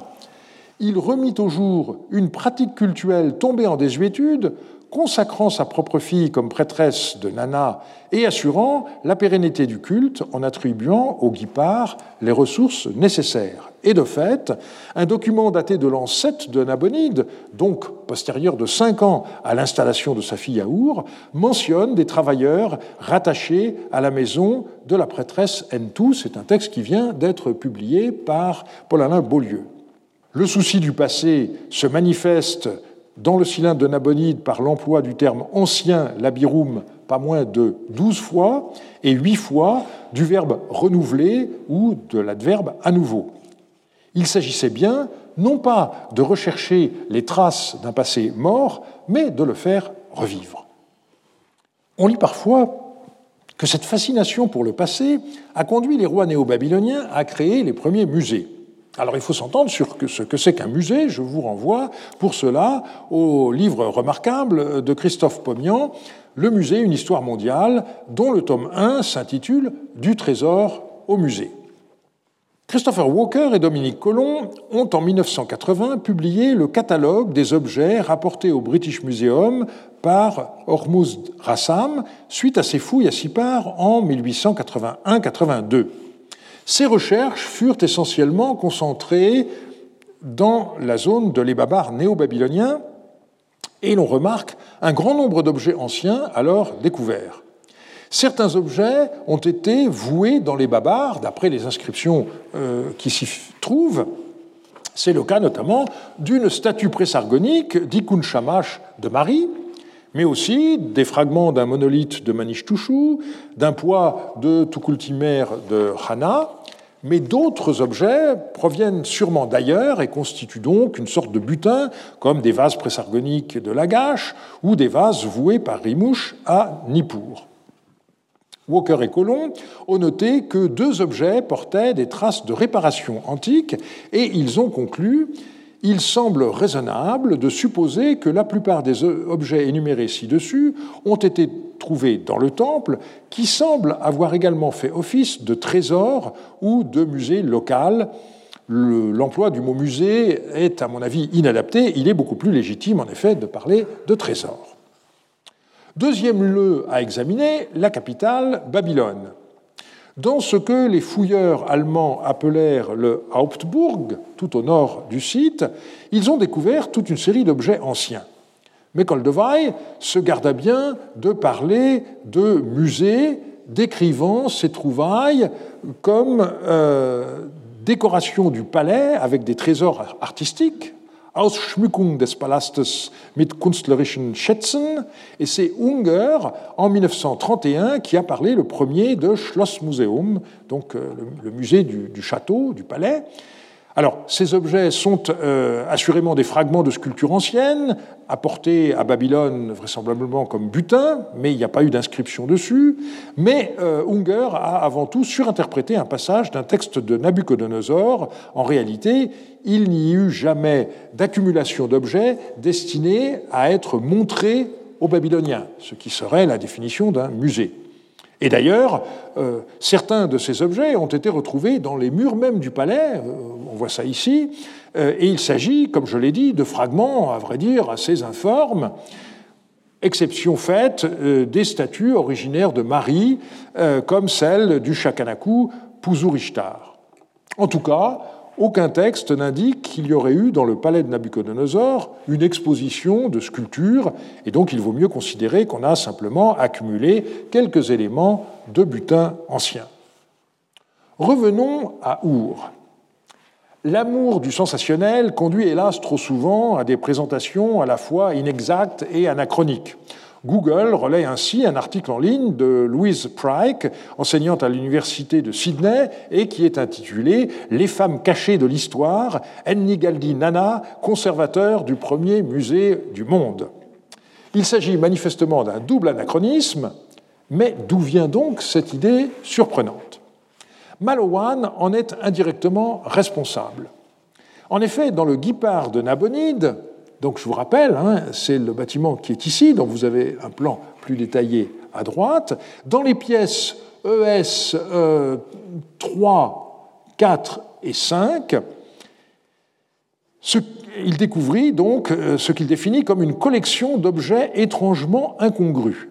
il remit au jour une pratique cultuelle tombée en désuétude, consacrant sa propre fille comme prêtresse de Nana et assurant la pérennité du culte en attribuant au guipard les ressources nécessaires. Et de fait, un document daté de l'an 7 de Nabonide, donc postérieur de cinq ans à l'installation de sa fille à Our, mentionne des travailleurs rattachés à la maison de la prêtresse Entou. C'est un texte qui vient d'être publié par Paul-Alain Beaulieu. Le souci du passé se manifeste dans le cylindre de Nabonide par l'emploi du terme ancien labirum pas moins de douze fois et huit fois du verbe renouveler ou de l'adverbe à nouveau. Il s'agissait bien non pas de rechercher les traces d'un passé mort, mais de le faire revivre. On lit parfois que cette fascination pour le passé a conduit les rois néo-babyloniens à créer les premiers musées. Alors il faut s'entendre sur ce que c'est qu'un musée. Je vous renvoie pour cela au livre remarquable de Christophe Pomian, Le musée, une histoire mondiale, dont le tome 1 s'intitule Du trésor au musée. Christopher Walker et Dominique Collomb ont en 1980 publié le catalogue des objets rapportés au British Museum par Hormuz Rassam suite à ses fouilles à Sipar en 1881-82. Ces recherches furent essentiellement concentrées dans la zone de l'Ébabar néo-babylonien et l'on remarque un grand nombre d'objets anciens alors découverts. Certains objets ont été voués dans les Babars, d'après les inscriptions euh, qui s'y trouvent. C'est le cas notamment d'une statue présargonique d'Ikun Shamash de Marie, mais aussi des fragments d'un monolithe de Manish d'un poids de Tukultimer de Hana, mais d'autres objets proviennent sûrement d'ailleurs et constituent donc une sorte de butin, comme des vases présargoniques de Lagash ou des vases voués par Rimouche à Nippur. Walker et Colomb ont noté que deux objets portaient des traces de réparation antique et ils ont conclu il semble raisonnable de supposer que la plupart des objets énumérés ci-dessus ont été trouvés dans le temple, qui semble avoir également fait office de trésor ou de musée local. L'emploi du mot musée est, à mon avis, inadapté. Il est beaucoup plus légitime, en effet, de parler de trésor. Deuxième lieu à examiner, la capitale, Babylone. Dans ce que les fouilleurs allemands appelèrent le Hauptburg, tout au nord du site, ils ont découvert toute une série d'objets anciens. Mais Koldewey se garda bien de parler de musées décrivant ces trouvailles comme euh, décoration du palais avec des trésors artistiques, Ausschmückung des Palastes mit künstlerischen Schätzen, et c'est Unger, en 1931, qui a parlé le premier de Schlossmuseum, donc euh, le, musée du, château, du palais, alors, ces objets sont euh, assurément des fragments de sculptures anciennes, apportés à Babylone vraisemblablement comme butin, mais il n'y a pas eu d'inscription dessus. Mais euh, Unger a avant tout surinterprété un passage d'un texte de Nabucodonosor. En réalité, il n'y eut jamais d'accumulation d'objets destinés à être montrés aux Babyloniens, ce qui serait la définition d'un musée. Et d'ailleurs, euh, certains de ces objets ont été retrouvés dans les murs même du palais, euh, on voit ça ici, euh, et il s'agit, comme je l'ai dit, de fragments, à vrai dire, assez informes, exception faite des statues originaires de Marie, comme celle du Chakanaku Puzurishtar. En tout cas, aucun texte n'indique qu'il y aurait eu dans le palais de Nabucodonosor une exposition de sculptures, et donc il vaut mieux considérer qu'on a simplement accumulé quelques éléments de butin ancien. Revenons à Our. L'amour du sensationnel conduit hélas trop souvent à des présentations à la fois inexactes et anachroniques. Google relaie ainsi un article en ligne de Louise Pryke, enseignante à l'université de Sydney, et qui est intitulé Les femmes cachées de l'histoire, Ennigaldi Nana, conservateur du premier musée du monde. Il s'agit manifestement d'un double anachronisme, mais d'où vient donc cette idée surprenante? Malowan en est indirectement responsable. En effet, dans le Guipard de Nabonide, donc je vous rappelle, hein, c'est le bâtiment qui est ici, donc vous avez un plan plus détaillé à droite. Dans les pièces ES 3, 4 et 5, il découvrit donc euh, ce qu'il définit comme une collection d'objets étrangement incongrus.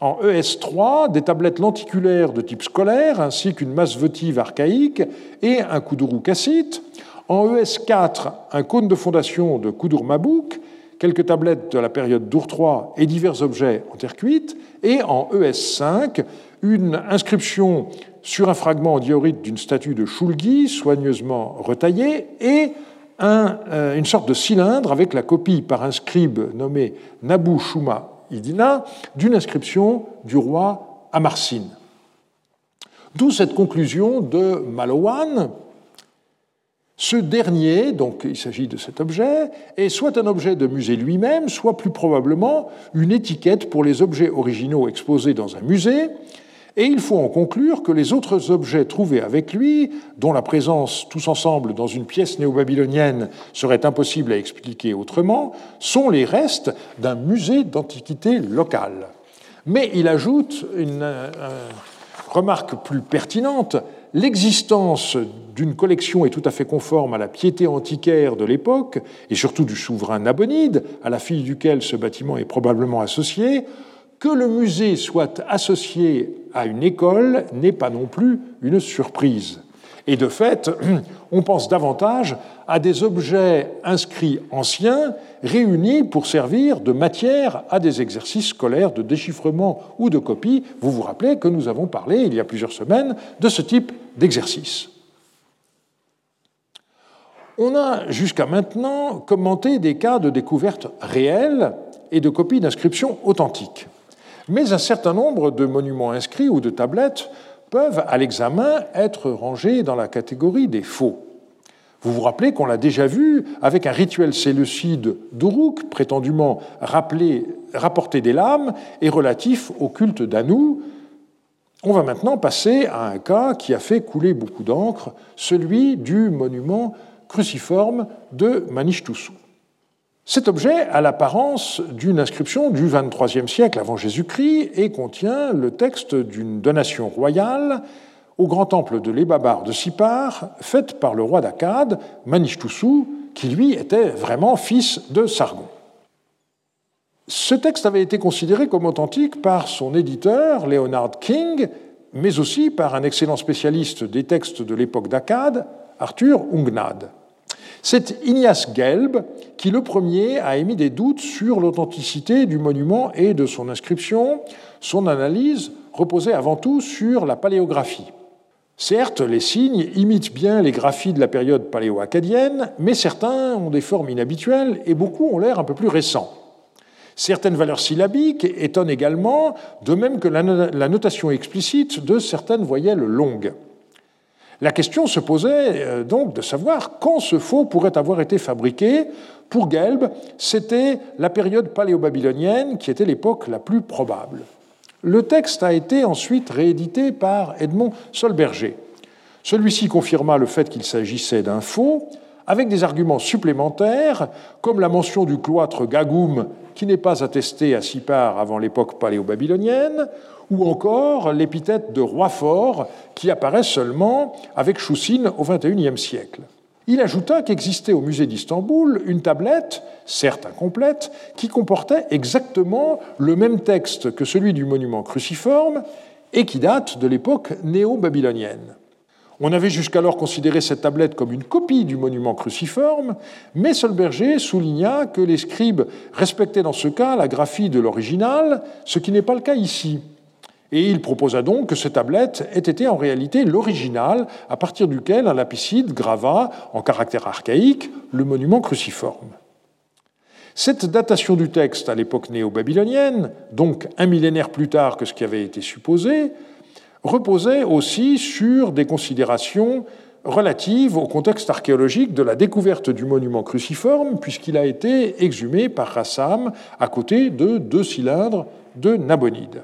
En ES3, des tablettes lenticulaires de type scolaire, ainsi qu'une masse votive archaïque et un kuduru cassite. En ES4, un cône de fondation de Koudour-Mabouk, quelques tablettes de la période d'Our 3 et divers objets en terre cuite. Et en ES5, une inscription sur un fragment en diorite d'une statue de Shulgi, soigneusement retaillée, et euh, une sorte de cylindre avec la copie par un scribe nommé Nabu Shuma Idina d'une inscription du roi Amarsin. D'où cette conclusion de Malowan, ce dernier, donc il s'agit de cet objet, est soit un objet de musée lui-même, soit plus probablement une étiquette pour les objets originaux exposés dans un musée, et il faut en conclure que les autres objets trouvés avec lui, dont la présence tous ensemble dans une pièce néo-babylonienne serait impossible à expliquer autrement, sont les restes d'un musée d'antiquité locale. Mais il ajoute une euh, remarque plus pertinente, l'existence d'une collection est tout à fait conforme à la piété antiquaire de l'époque, et surtout du souverain Nabonide, à la fille duquel ce bâtiment est probablement associé, que le musée soit associé à une école n'est pas non plus une surprise. Et de fait, on pense davantage à des objets inscrits anciens réunis pour servir de matière à des exercices scolaires de déchiffrement ou de copie. Vous vous rappelez que nous avons parlé il y a plusieurs semaines de ce type d'exercice. On a jusqu'à maintenant commenté des cas de découverte réelle et de copies d'inscriptions authentiques. Mais un certain nombre de monuments inscrits ou de tablettes peuvent, à l'examen, être rangés dans la catégorie des faux. Vous vous rappelez qu'on l'a déjà vu avec un rituel séleucide d'Uruk, prétendument rapporté des lames et relatif au culte d'Anou. On va maintenant passer à un cas qui a fait couler beaucoup d'encre, celui du monument cruciforme de Manishtusu. Cet objet a l'apparence d'une inscription du XXIIIe siècle avant Jésus-Christ et contient le texte d'une donation royale au grand temple de l'Ebabar de Sipar, faite par le roi d'Akkad, Manishtusu, qui lui était vraiment fils de Sargon. Ce texte avait été considéré comme authentique par son éditeur, Leonard King, mais aussi par un excellent spécialiste des textes de l'époque d'Akkad, Arthur Ungnad. C'est Ignace Gelb qui, le premier, a émis des doutes sur l'authenticité du monument et de son inscription. Son analyse reposait avant tout sur la paléographie. Certes, les signes imitent bien les graphies de la période paléo-acadienne, mais certains ont des formes inhabituelles et beaucoup ont l'air un peu plus récents. Certaines valeurs syllabiques étonnent également, de même que la notation explicite de certaines voyelles longues. La question se posait euh, donc de savoir quand ce faux pourrait avoir été fabriqué. Pour Gelb, c'était la période paléo-babylonienne qui était l'époque la plus probable. Le texte a été ensuite réédité par Edmond Solberger. Celui-ci confirma le fait qu'il s'agissait d'un faux, avec des arguments supplémentaires, comme la mention du cloître Gagoum, qui n'est pas attesté à Sipar avant l'époque paléo-babylonienne, ou encore l'épithète de roi fort qui apparaît seulement avec Choussine au XXIe siècle. Il ajouta qu'existait au musée d'Istanbul une tablette, certes incomplète, qui comportait exactement le même texte que celui du monument cruciforme et qui date de l'époque néo-babylonienne. On avait jusqu'alors considéré cette tablette comme une copie du monument cruciforme, mais Solberger souligna que les scribes respectaient dans ce cas la graphie de l'original, ce qui n'est pas le cas ici et il proposa donc que cette tablette ait été en réalité l'original à partir duquel un lapicide grava, en caractère archaïque, le monument cruciforme. Cette datation du texte à l'époque néo-babylonienne, donc un millénaire plus tard que ce qui avait été supposé, reposait aussi sur des considérations relatives au contexte archéologique de la découverte du monument cruciforme, puisqu'il a été exhumé par Rassam à côté de deux cylindres de Nabonide.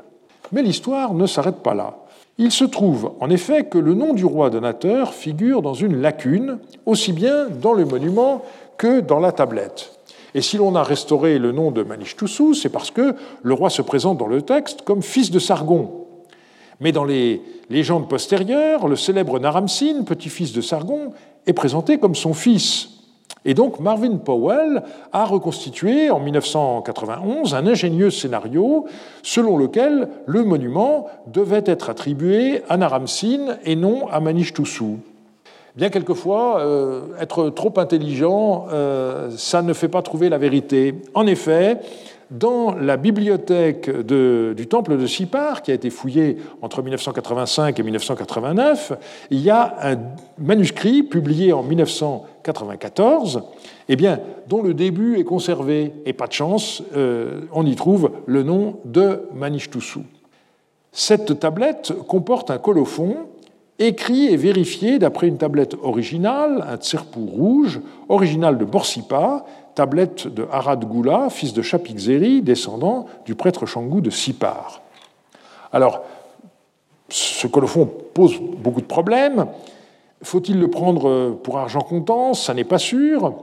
Mais l'histoire ne s'arrête pas là. Il se trouve en effet que le nom du roi donateur figure dans une lacune, aussi bien dans le monument que dans la tablette. Et si l'on a restauré le nom de Manishtusu, c'est parce que le roi se présente dans le texte comme fils de Sargon. Mais dans les légendes postérieures, le célèbre Naramsin, petit-fils de Sargon, est présenté comme son fils. Et donc Marvin Powell a reconstitué en 1991 un ingénieux scénario selon lequel le monument devait être attribué à Naramsin et non à Manishtusu. Bien quelquefois, euh, être trop intelligent, euh, ça ne fait pas trouver la vérité. En effet, dans la bibliothèque du temple de Sipar, qui a été fouillée entre 1985 et 1989, il y a un manuscrit publié en 1994, eh bien, dont le début est conservé, et pas de chance, euh, on y trouve le nom de Manishtusu. Cette tablette comporte un colophon écrit et vérifié d'après une tablette originale, un tserpou rouge, original de Borsipa, tablette de Harad Goula, fils de Chapikzeri, descendant du prêtre Shangou de Sipar. Alors, ce colophon pose beaucoup de problèmes. Faut-il le prendre pour argent comptant? Ça n'est pas sûr.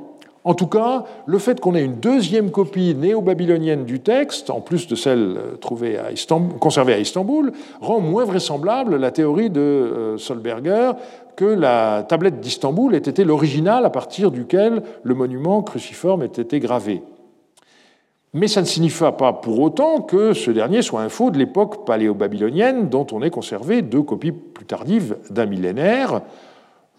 En tout cas, le fait qu'on ait une deuxième copie néo-babylonienne du texte, en plus de celle euh, trouvée conservée à Istanbul, rend moins vraisemblable la théorie de euh, Solberger que la tablette d'Istanbul ait été l'original à partir duquel le monument cruciforme ait été gravé. Mais ça ne signifie pas pour autant que ce dernier soit un faux de l'époque paléo-babylonienne dont on ait conservé deux copies plus tardives d'un millénaire.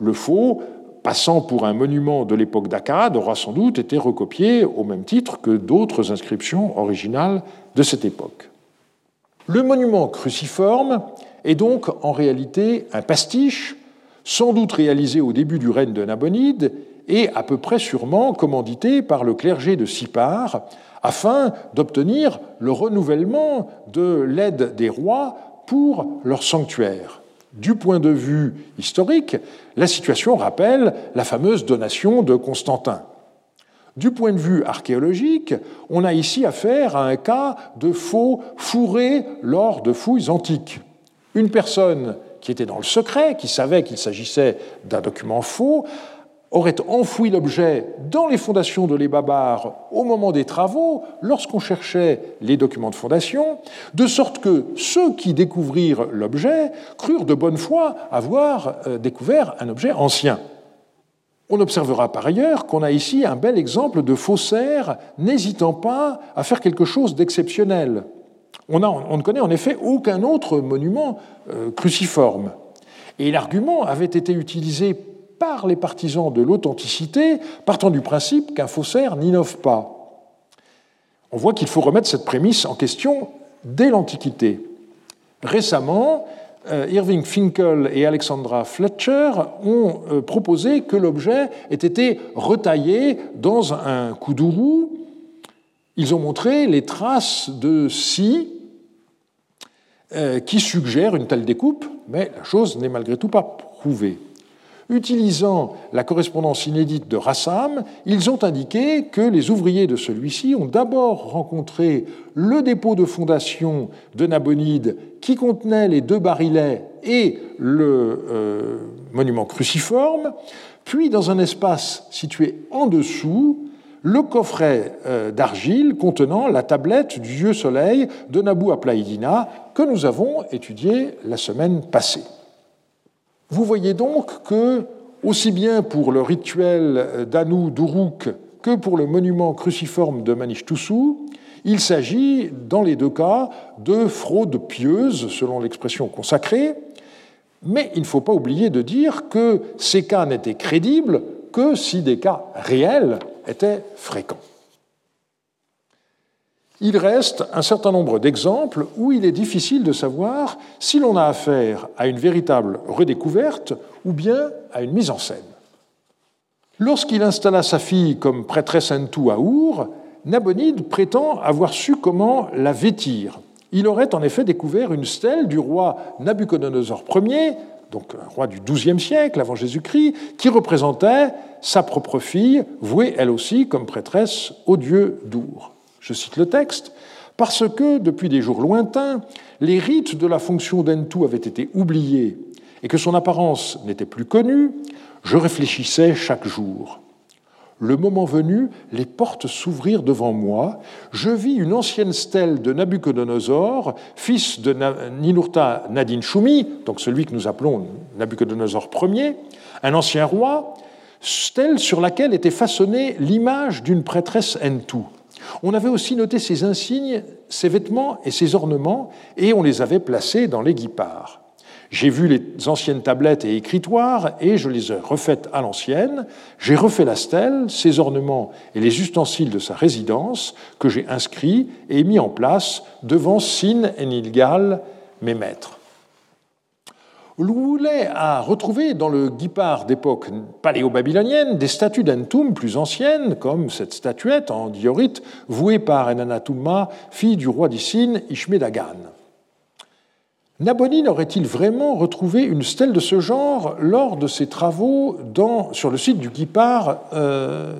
Le faux passant pour un monument de l'époque d'Akkad, aura sans doute été recopié au même titre que d'autres inscriptions originales de cette époque. Le monument cruciforme est donc en réalité un pastiche, sans doute réalisé au début du règne de Nabonide et à peu près sûrement commandité par le clergé de Sipar afin d'obtenir le renouvellement de l'aide des rois pour leur sanctuaire. Du point de vue historique, la situation rappelle la fameuse donation de Constantin. Du point de vue archéologique, on a ici affaire à un cas de faux fourré lors de fouilles antiques. Une personne qui était dans le secret, qui savait qu'il s'agissait d'un document faux, aurait enfoui l'objet dans les fondations de les au moment des travaux, lorsqu'on cherchait les documents de fondation, de sorte que ceux qui découvrirent l'objet crurent de bonne foi avoir euh, découvert un objet ancien. On observera par ailleurs qu'on a ici un bel exemple de faussaire n'hésitant pas à faire quelque chose d'exceptionnel. On, ne connaît en effet aucun autre monument euh, cruciforme. Et l'argument avait été utilisé par les partisans de l'authenticité, partant du principe qu'un faussaire n'innove pas. On voit qu'il faut remettre cette prémisse en question dès l'Antiquité. Récemment, euh, Irving Finkel et Alexandra Fletcher ont euh, proposé que l'objet ait été retaillé dans un kuduru. Ils ont montré les traces de scie euh, qui suggèrent une telle découpe, mais la chose n'est malgré tout pas prouvée. Utilisant la correspondance inédite de Rassam, ils ont indiqué que les ouvriers de celui-ci ont d'abord rencontré le dépôt de fondation de Nabonide qui contenait les deux barilets et le euh, monument cruciforme, puis dans un espace situé en dessous, le coffret euh, d'argile contenant la tablette du dieu soleil de Nabu Aplaïdina que nous avons étudié la semaine passée. Vous voyez donc que, aussi bien pour le rituel d'Anu Duruk que pour le monument cruciforme de Manishtusu, il s'agit, dans les deux cas, de fraudes pieuses, selon l'expression consacrée, mais il ne faut pas oublier de dire que ces cas n'étaient crédibles que si des cas réels étaient fréquents. Il reste un certain nombre d'exemples où il est difficile de savoir si l'on a affaire à une véritable redécouverte ou bien à une mise en scène. Lorsqu'il installa sa fille comme prêtresse Entou à Our, Nabonide prétend avoir su comment la vêtir. Il aurait en effet découvert une stèle du roi Nabuchodonosor Ier, donc un roi du XIIe siècle avant Jésus-Christ, qui représentait sa propre fille, vouée elle aussi comme prêtresse au dieu d'Our. Je cite le texte. Parce que, depuis des jours lointains, les rites de la fonction d'Entu avaient été oubliés et que son apparence n'était plus connue, je réfléchissais chaque jour. Le moment venu, les portes s'ouvrirent devant moi. Je vis une ancienne stèle de Nabucodonosor, fils de Ninurta Nadin Shumi, donc celui que nous appelons Nabucodonosor Ier, un ancien roi, stèle sur laquelle était façonnée l'image d'une prêtresse Entu. On avait aussi noté ses insignes, ses vêtements et ses ornements, et on les avait placés dans les guipards. J'ai vu les anciennes tablettes et écritoires et je les ai refaites à l'ancienne. J'ai refait la stèle, ses ornements et les ustensiles de sa résidence que j'ai inscrits et mis en place devant Sin et Nilgal, mes maîtres. Loulet a retrouvé dans le guipard d'époque paléo-babylonienne des statues d'Entum plus anciennes, comme cette statuette en diorite vouée par Enanatumma, fille du roi d'Issine, Ishmedagan. Nabonide aurait-il vraiment retrouvé une stèle de ce genre lors de ses travaux sur le site du guipard euh,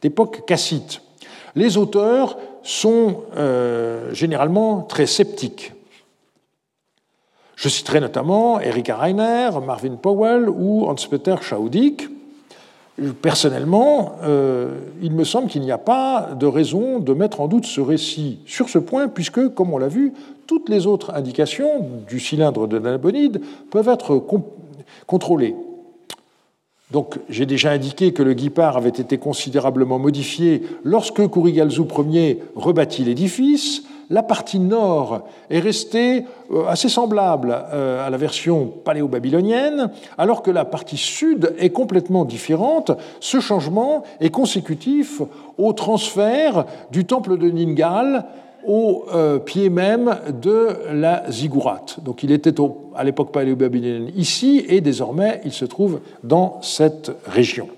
d'époque cassite? Les auteurs sont euh, généralement très sceptiques. Je citerai notamment Erika Reiner, Marvin Powell ou Hans-Peter Schaudig. Personnellement, euh, il me semble qu'il n'y a pas de raison de mettre en doute ce récit sur ce point, puisque, comme on l'a vu, toutes les autres indications du cylindre de Nabonide peuvent être contrôlées. Donc, j'ai déjà indiqué que le guipard avait été considérablement modifié lorsque Kurigalzu Ier rebâtit l'édifice la partie nord est restée euh, assez semblable euh, à la version paléo-babylonienne, alors que la partie sud est complètement différente. Ce changement est consécutif au transfert du temple de Ningal au euh, pied même de la ziggourate. Donc il était à l'époque paléo-babylonienne ici et désormais il se trouve dans cette région.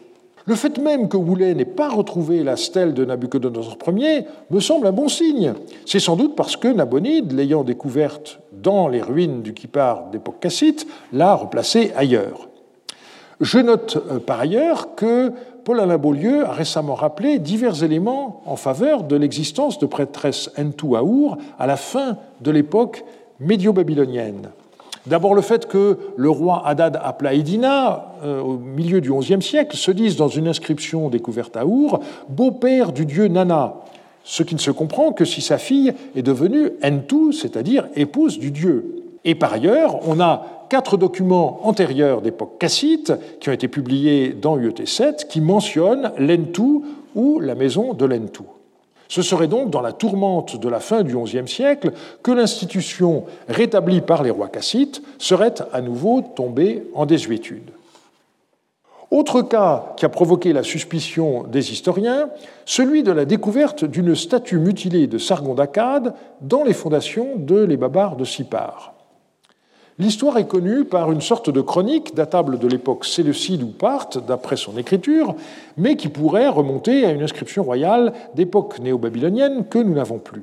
Le fait même que Woulet n'ait pas retrouvé la stèle de Nabucodonosor Ier me semble un bon signe. C'est sans doute parce que Nabonide, l'ayant découverte dans les ruines du Kippar d'époque cassite, l'a replacée ailleurs. Je note euh, par ailleurs que Paul-Alain Beaulieu a récemment rappelé divers éléments en faveur de l'existence de prêtresses Entu Aour à la fin de l'époque médio-babylonienne. D'abord le fait que le roi Hadad Aplaïdina, euh, au milieu du XIe siècle, se dise dans une inscription découverte à Our, beau-père du dieu Nana, ce qui ne se comprend que si sa fille est devenue Entu, c'est-à-dire épouse du dieu. Et par ailleurs, on a quatre documents antérieurs d'époque cassite qui ont été publiés dans UET 7 qui mentionnent l'Entu ou la maison de l'Entu. Ce serait donc dans la tourmente de la fin du XIe siècle que l'institution rétablie par les rois cassites serait à nouveau tombée en désuétude. Autre cas qui a provoqué la suspicion des historiens, celui de la découverte d'une statue mutilée de Sargon d'Akkad dans les fondations de les Babars de Sipar. L'histoire est connue par une sorte de chronique datable de l'époque séleucide ou parthe, d'après son écriture, mais qui pourrait remonter à une inscription royale d'époque néo-babylonienne que nous n'avons plus.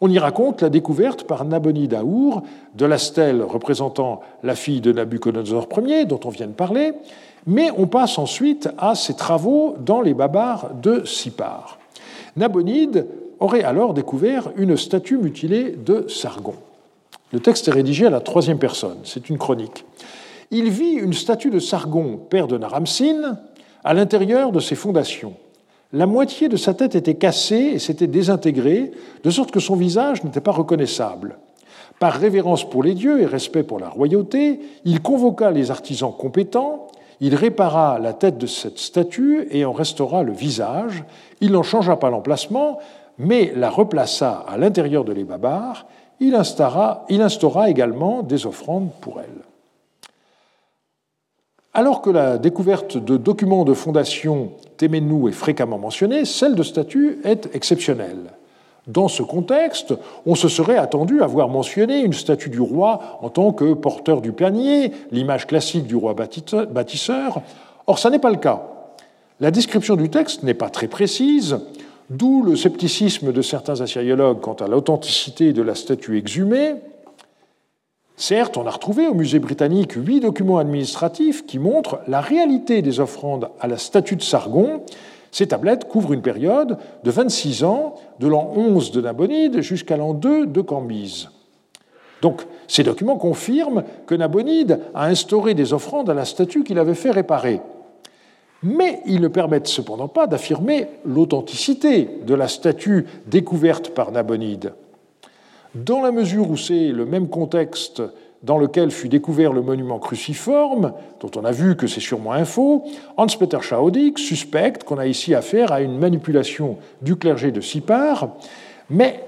On y raconte la découverte par Nabonide Aour de la stèle représentant la fille de Nabuchodonosor Ier, dont on vient de parler, mais on passe ensuite à ses travaux dans les Babars de Sipar. Nabonide aurait alors découvert une statue mutilée de Sargon. Le texte est rédigé à la troisième personne, c'est une chronique. Il vit une statue de Sargon, père de Naramsin, à l'intérieur de ses fondations. La moitié de sa tête était cassée et s'était désintégrée, de sorte que son visage n'était pas reconnaissable. Par révérence pour les dieux et respect pour la royauté, il convoqua les artisans compétents, il répara la tête de cette statue et en restaura le visage. Il n'en changea pas l'emplacement, mais la replaça à l'intérieur de l'Ébabar il instaura, également des offrandes pour elle. Alors que la découverte de documents de fondation Téménou est fréquemment mentionnée, celle de statues est exceptionnelle. Dans ce contexte, on se serait attendu à voir mentionné une statue du roi en tant que porteur du panier, l'image classique du roi bâtisseur. Or, ça n'est pas le cas. La description du texte n'est pas très précise. D'où le scepticisme de certains assyriologues quant à l'authenticité de la statue exhumée. Certes, on a retrouvé au musée britannique huit documents administratifs qui montrent la réalité des offrandes à la statue de Sargon. Ces tablettes couvrent une période de 26 ans, de l'an 11 de Nabonide jusqu'à l'an 2 de Cambyse. Donc, ces documents confirment que Nabonide a instauré des offrandes à la statue qu'il avait fait réparer mais ils ne permettent cependant pas d'affirmer l'authenticité de la statue découverte par Nabonide. Dans la mesure où c'est le même contexte dans lequel fut découvert le monument cruciforme, dont on a vu que c'est sûrement un faux, Hans-Peter Schaudig suspecte qu'on a ici affaire à une manipulation du clergé de Sipar, mais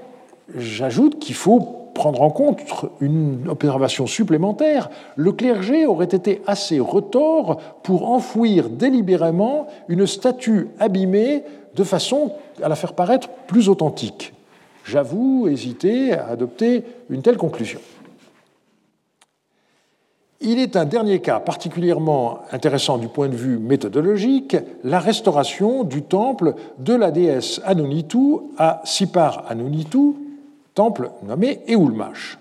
j'ajoute qu'il faut prendre en compte une observation supplémentaire, le clergé aurait été assez retors pour enfouir délibérément une statue abîmée de façon à la faire paraître plus authentique. J'avoue hésiter à adopter une telle conclusion. Il est un dernier cas particulièrement intéressant du point de vue méthodologique, la restauration du temple de la déesse Anunitu à Sipar Anunitu, temple nommé Eulmash.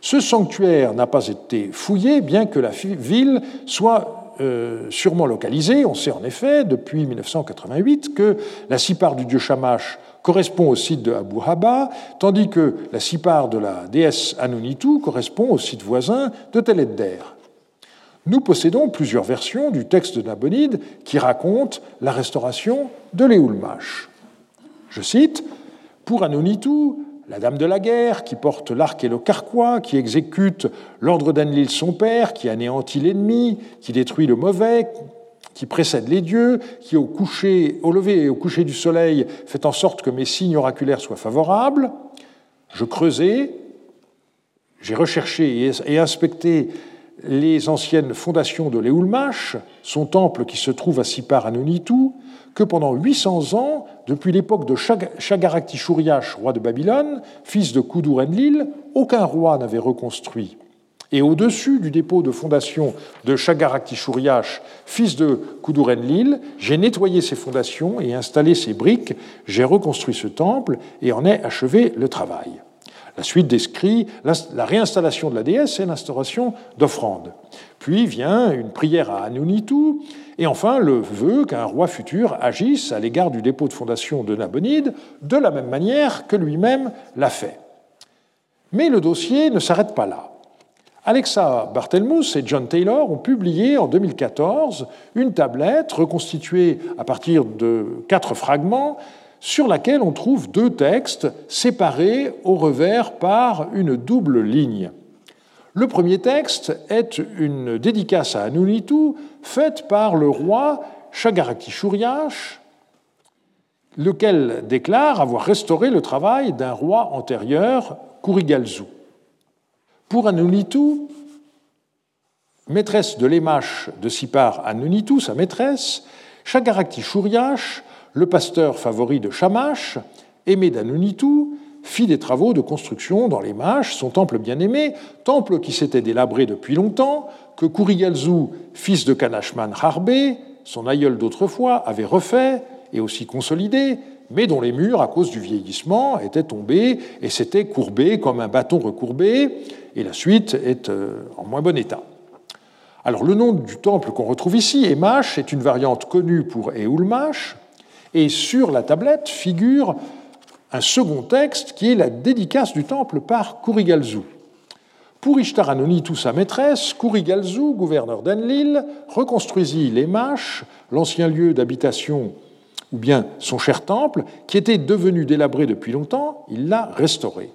Ce sanctuaire n'a pas été fouillé, bien que la ville soit euh, sûrement localisée. On sait en effet, depuis 1988, que la sipar du dieu Shamash correspond au site de Abu Haba, tandis que la sipar de la déesse Anunitu correspond au site voisin de Tel Edder. Nous possédons plusieurs versions du texte de Nabonide qui racontent la restauration de l'Eulmash. Je cite Pour Anunitu, la dame de la guerre, qui porte l'arc et le carquois, qui exécute l'ordre d'Anlil son père, qui anéantit l'ennemi, qui détruit le mauvais, qui précède les dieux, qui au, coucher, au lever et au coucher du soleil fait en sorte que mes signes oraculaires soient favorables. Je creusai, j'ai recherché et inspecté les anciennes fondations de l'Eulmash, son temple qui se trouve à Sipar Anunitu, que pendant 800 ans, depuis l'époque de Shagarakti Shuriash, roi de Babylone, fils de Kudur Enlil, aucun roi n'avait reconstruit. Et au-dessus du dépôt de fondation de Shagarakti Shuriash, fils de Kudur Enlil, j'ai nettoyé ses fondations et installé ses briques, j'ai reconstruit ce temple et en ai achevé le travail. La suite décrit la réinstallation de la déesse et l'instauration d'offrandes. Puis vient une prière à Anunitu, et enfin le vœu qu'un roi futur agisse à l'égard du dépôt de fondation de Nabonide de la même manière que lui-même l'a fait. Mais le dossier ne s'arrête pas là. Alexa Barthelmus et John Taylor ont publié en 2014 une tablette reconstituée à partir de quatre fragments sur laquelle on trouve deux textes séparés au revers par une double ligne. Le premier texte est une dédicace à Anunitu faite par le roi Shagaraki Shuryash, lequel déclare avoir restauré le travail d'un roi antérieur, Kurigalzu. Pour Anunitu, maîtresse de l'émache de Sipar Anunitu, sa maîtresse, Shagarakti Shuryash, le pasteur favori de Shamash, aimé d'Anunitu, fit des travaux de construction dans les Mâches, son temple bien-aimé, temple qui s'était délabré depuis longtemps, que Kurigalzu, fils de Kanashman Harbe, son aïeul d'autrefois, avait refait et aussi consolidé, mais dont les murs, à cause du vieillissement, étaient tombés et s'étaient courbés comme un bâton recourbé, et la suite est euh, en moins bon état. Alors le nom du temple qu'on retrouve ici, Emash, est une variante connue pour Eulmash, et sur la tablette figure un second texte qui est la dédicace du temple par Kurigalzu. Pour Ishtar Anonitu, sa maîtresse, Kurigalzu, gouverneur d'Enlil, reconstruisit les mâches, l'ancien lieu d'habitation ou bien son cher temple, qui était devenu délabré depuis longtemps, il l'a restauré.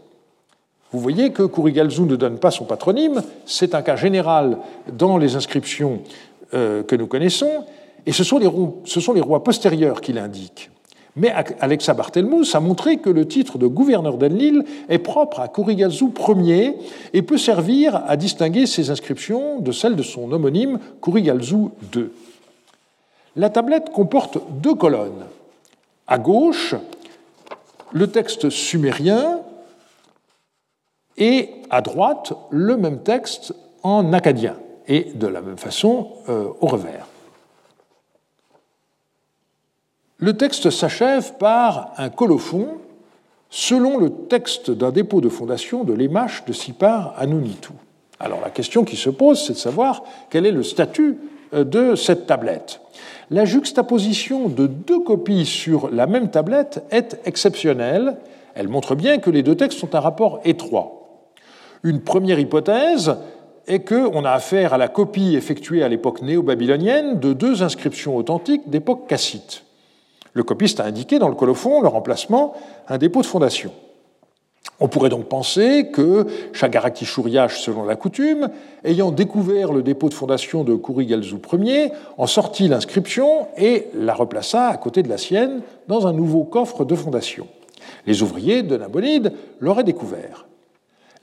Vous voyez que Kurigalzu ne donne pas son patronyme, c'est un cas général dans les inscriptions euh, que nous connaissons, et ce sont les, rois postérieurs qui l'indiquent. Mais Alexa Barthelmous a montré que le titre de gouverneur d'Enlil est propre à Kurigalzu Ier et peut servir à distinguer ses inscriptions de celles de son homonyme Kurigalzu II. La tablette comporte deux colonnes. À gauche, le texte sumérien et à droite, le même texte en acadien et de la même façon euh, au revers. Le texte s'achève par un colophon selon le texte d'un dépôt de fondation de l'Emache de Sipar à Nunitu. Alors la question qui se pose, c'est de savoir quel est le statut euh, de cette tablette. La juxtaposition de deux copies sur la même tablette est exceptionnelle. Elle montre bien que les deux textes ont un rapport étroit. Une première hypothèse est qu'on a affaire à la copie effectuée à l'époque néo-babylonienne de deux inscriptions authentiques d'époque cassite. Le copiste a indiqué dans le colophon le remplacement un dépôt de fondation. On pourrait donc penser que Chagaraki selon la coutume, ayant découvert le dépôt de fondation de Kurigalzu Ier, en sortit l'inscription et la replaça à côté de la sienne dans un nouveau coffre de fondation. Les ouvriers de Nabonide l'auraient découvert.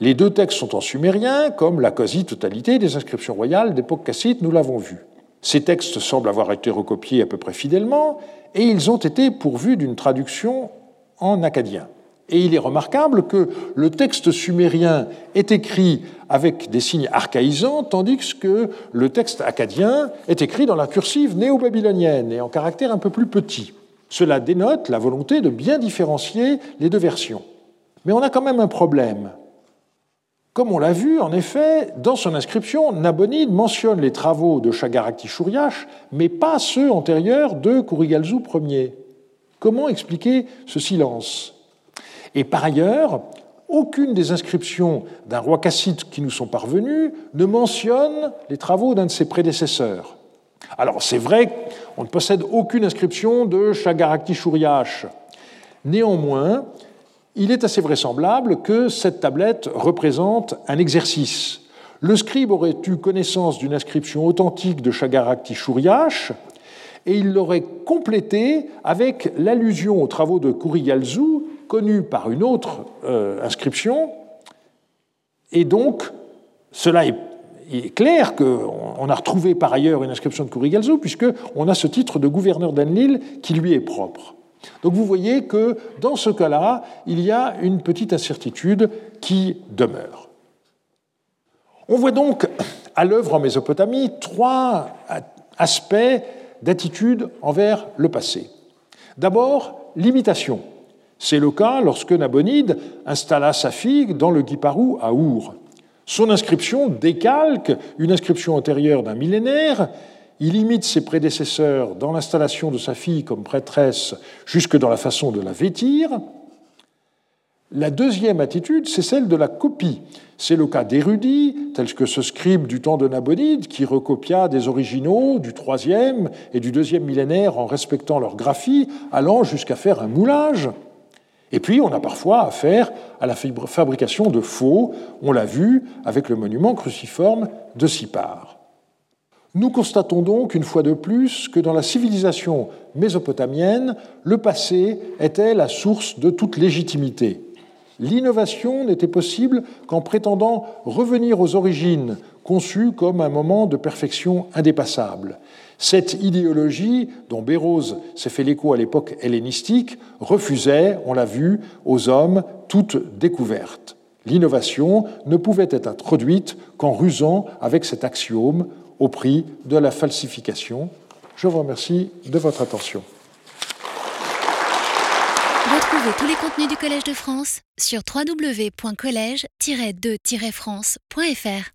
Les deux textes sont en sumérien, comme la quasi-totalité des inscriptions royales d'époque cassite, nous l'avons vu. Ces textes semblent avoir été recopiés à peu près fidèlement, et ils ont été pourvus d'une traduction en acadien. Et il est remarquable que le texte sumérien est écrit avec des signes archaïsants, tandis que le texte acadien est écrit dans la cursive néo-babylonienne et en caractère un peu plus petit. Cela dénote la volonté de bien différencier les deux versions. Mais on a quand même un problème. Comme on l'a vu, en effet, dans son inscription, Nabonide mentionne les travaux de Shagarakti Shuryash, mais pas ceux antérieurs de Kurigalzu Ier. Comment expliquer ce silence? Et par ailleurs, aucune des inscriptions d'un roi cassite qui nous sont parvenues ne mentionne les travaux d'un de ses prédécesseurs. Alors c'est vrai qu'on ne possède aucune inscription de Shagarakti Shuryash. Néanmoins, il est assez vraisemblable que cette tablette représente un exercice. Le scribe aurait eu connaissance d'une inscription authentique de Shagarakti Shuryash et il l'aurait complétée avec l'allusion aux travaux de Kurigalzu, connue par une autre euh, inscription. Et donc, cela est, clair qu'on a retrouvé par ailleurs une inscription de Kurigalzu, puisqu'on a ce titre de gouverneur d'Enlil qui lui est propre. Donc vous voyez que dans ce cas-là, il y a une petite incertitude qui demeure. On voit donc à l'œuvre en Mésopotamie trois aspects d'attitude envers le passé. D'abord, l'imitation. C'est le cas lorsque Nabonide installa sa fille dans le Guiparou à Our. Son inscription décalque une inscription antérieure d'un millénaire il imite ses prédécesseurs dans l'installation de sa fille comme prêtresse jusque dans la façon de la vêtir. La deuxième attitude, c'est celle de la copie. C'est le cas d'érudits, tels que ce scribe du temps de Nabonide, qui recopia des originaux du troisième et du deuxième millénaire en respectant leur graphie, allant jusqu'à faire un moulage. Et puis, on a parfois affaire à la fabrication de faux, on l'a vu avec le monument cruciforme de Sipar. Nous constatons donc une fois de plus que dans la civilisation mésopotamienne, le passé était la source de toute légitimité. L'innovation n'était possible qu'en prétendant revenir aux origines conçues comme un moment de perfection indépassable. Cette idéologie, dont Bérose s'est fait l'écho à l'époque hellénistique, refusait, on l'a vu, aux hommes toute découverte. L'innovation ne pouvait être introduite qu'en rusant avec cet axiome au prix de la falsification. Je vous remercie de votre attention. Retrouvez tous les contenus du Collège de France sur www.colège-2-france.fr.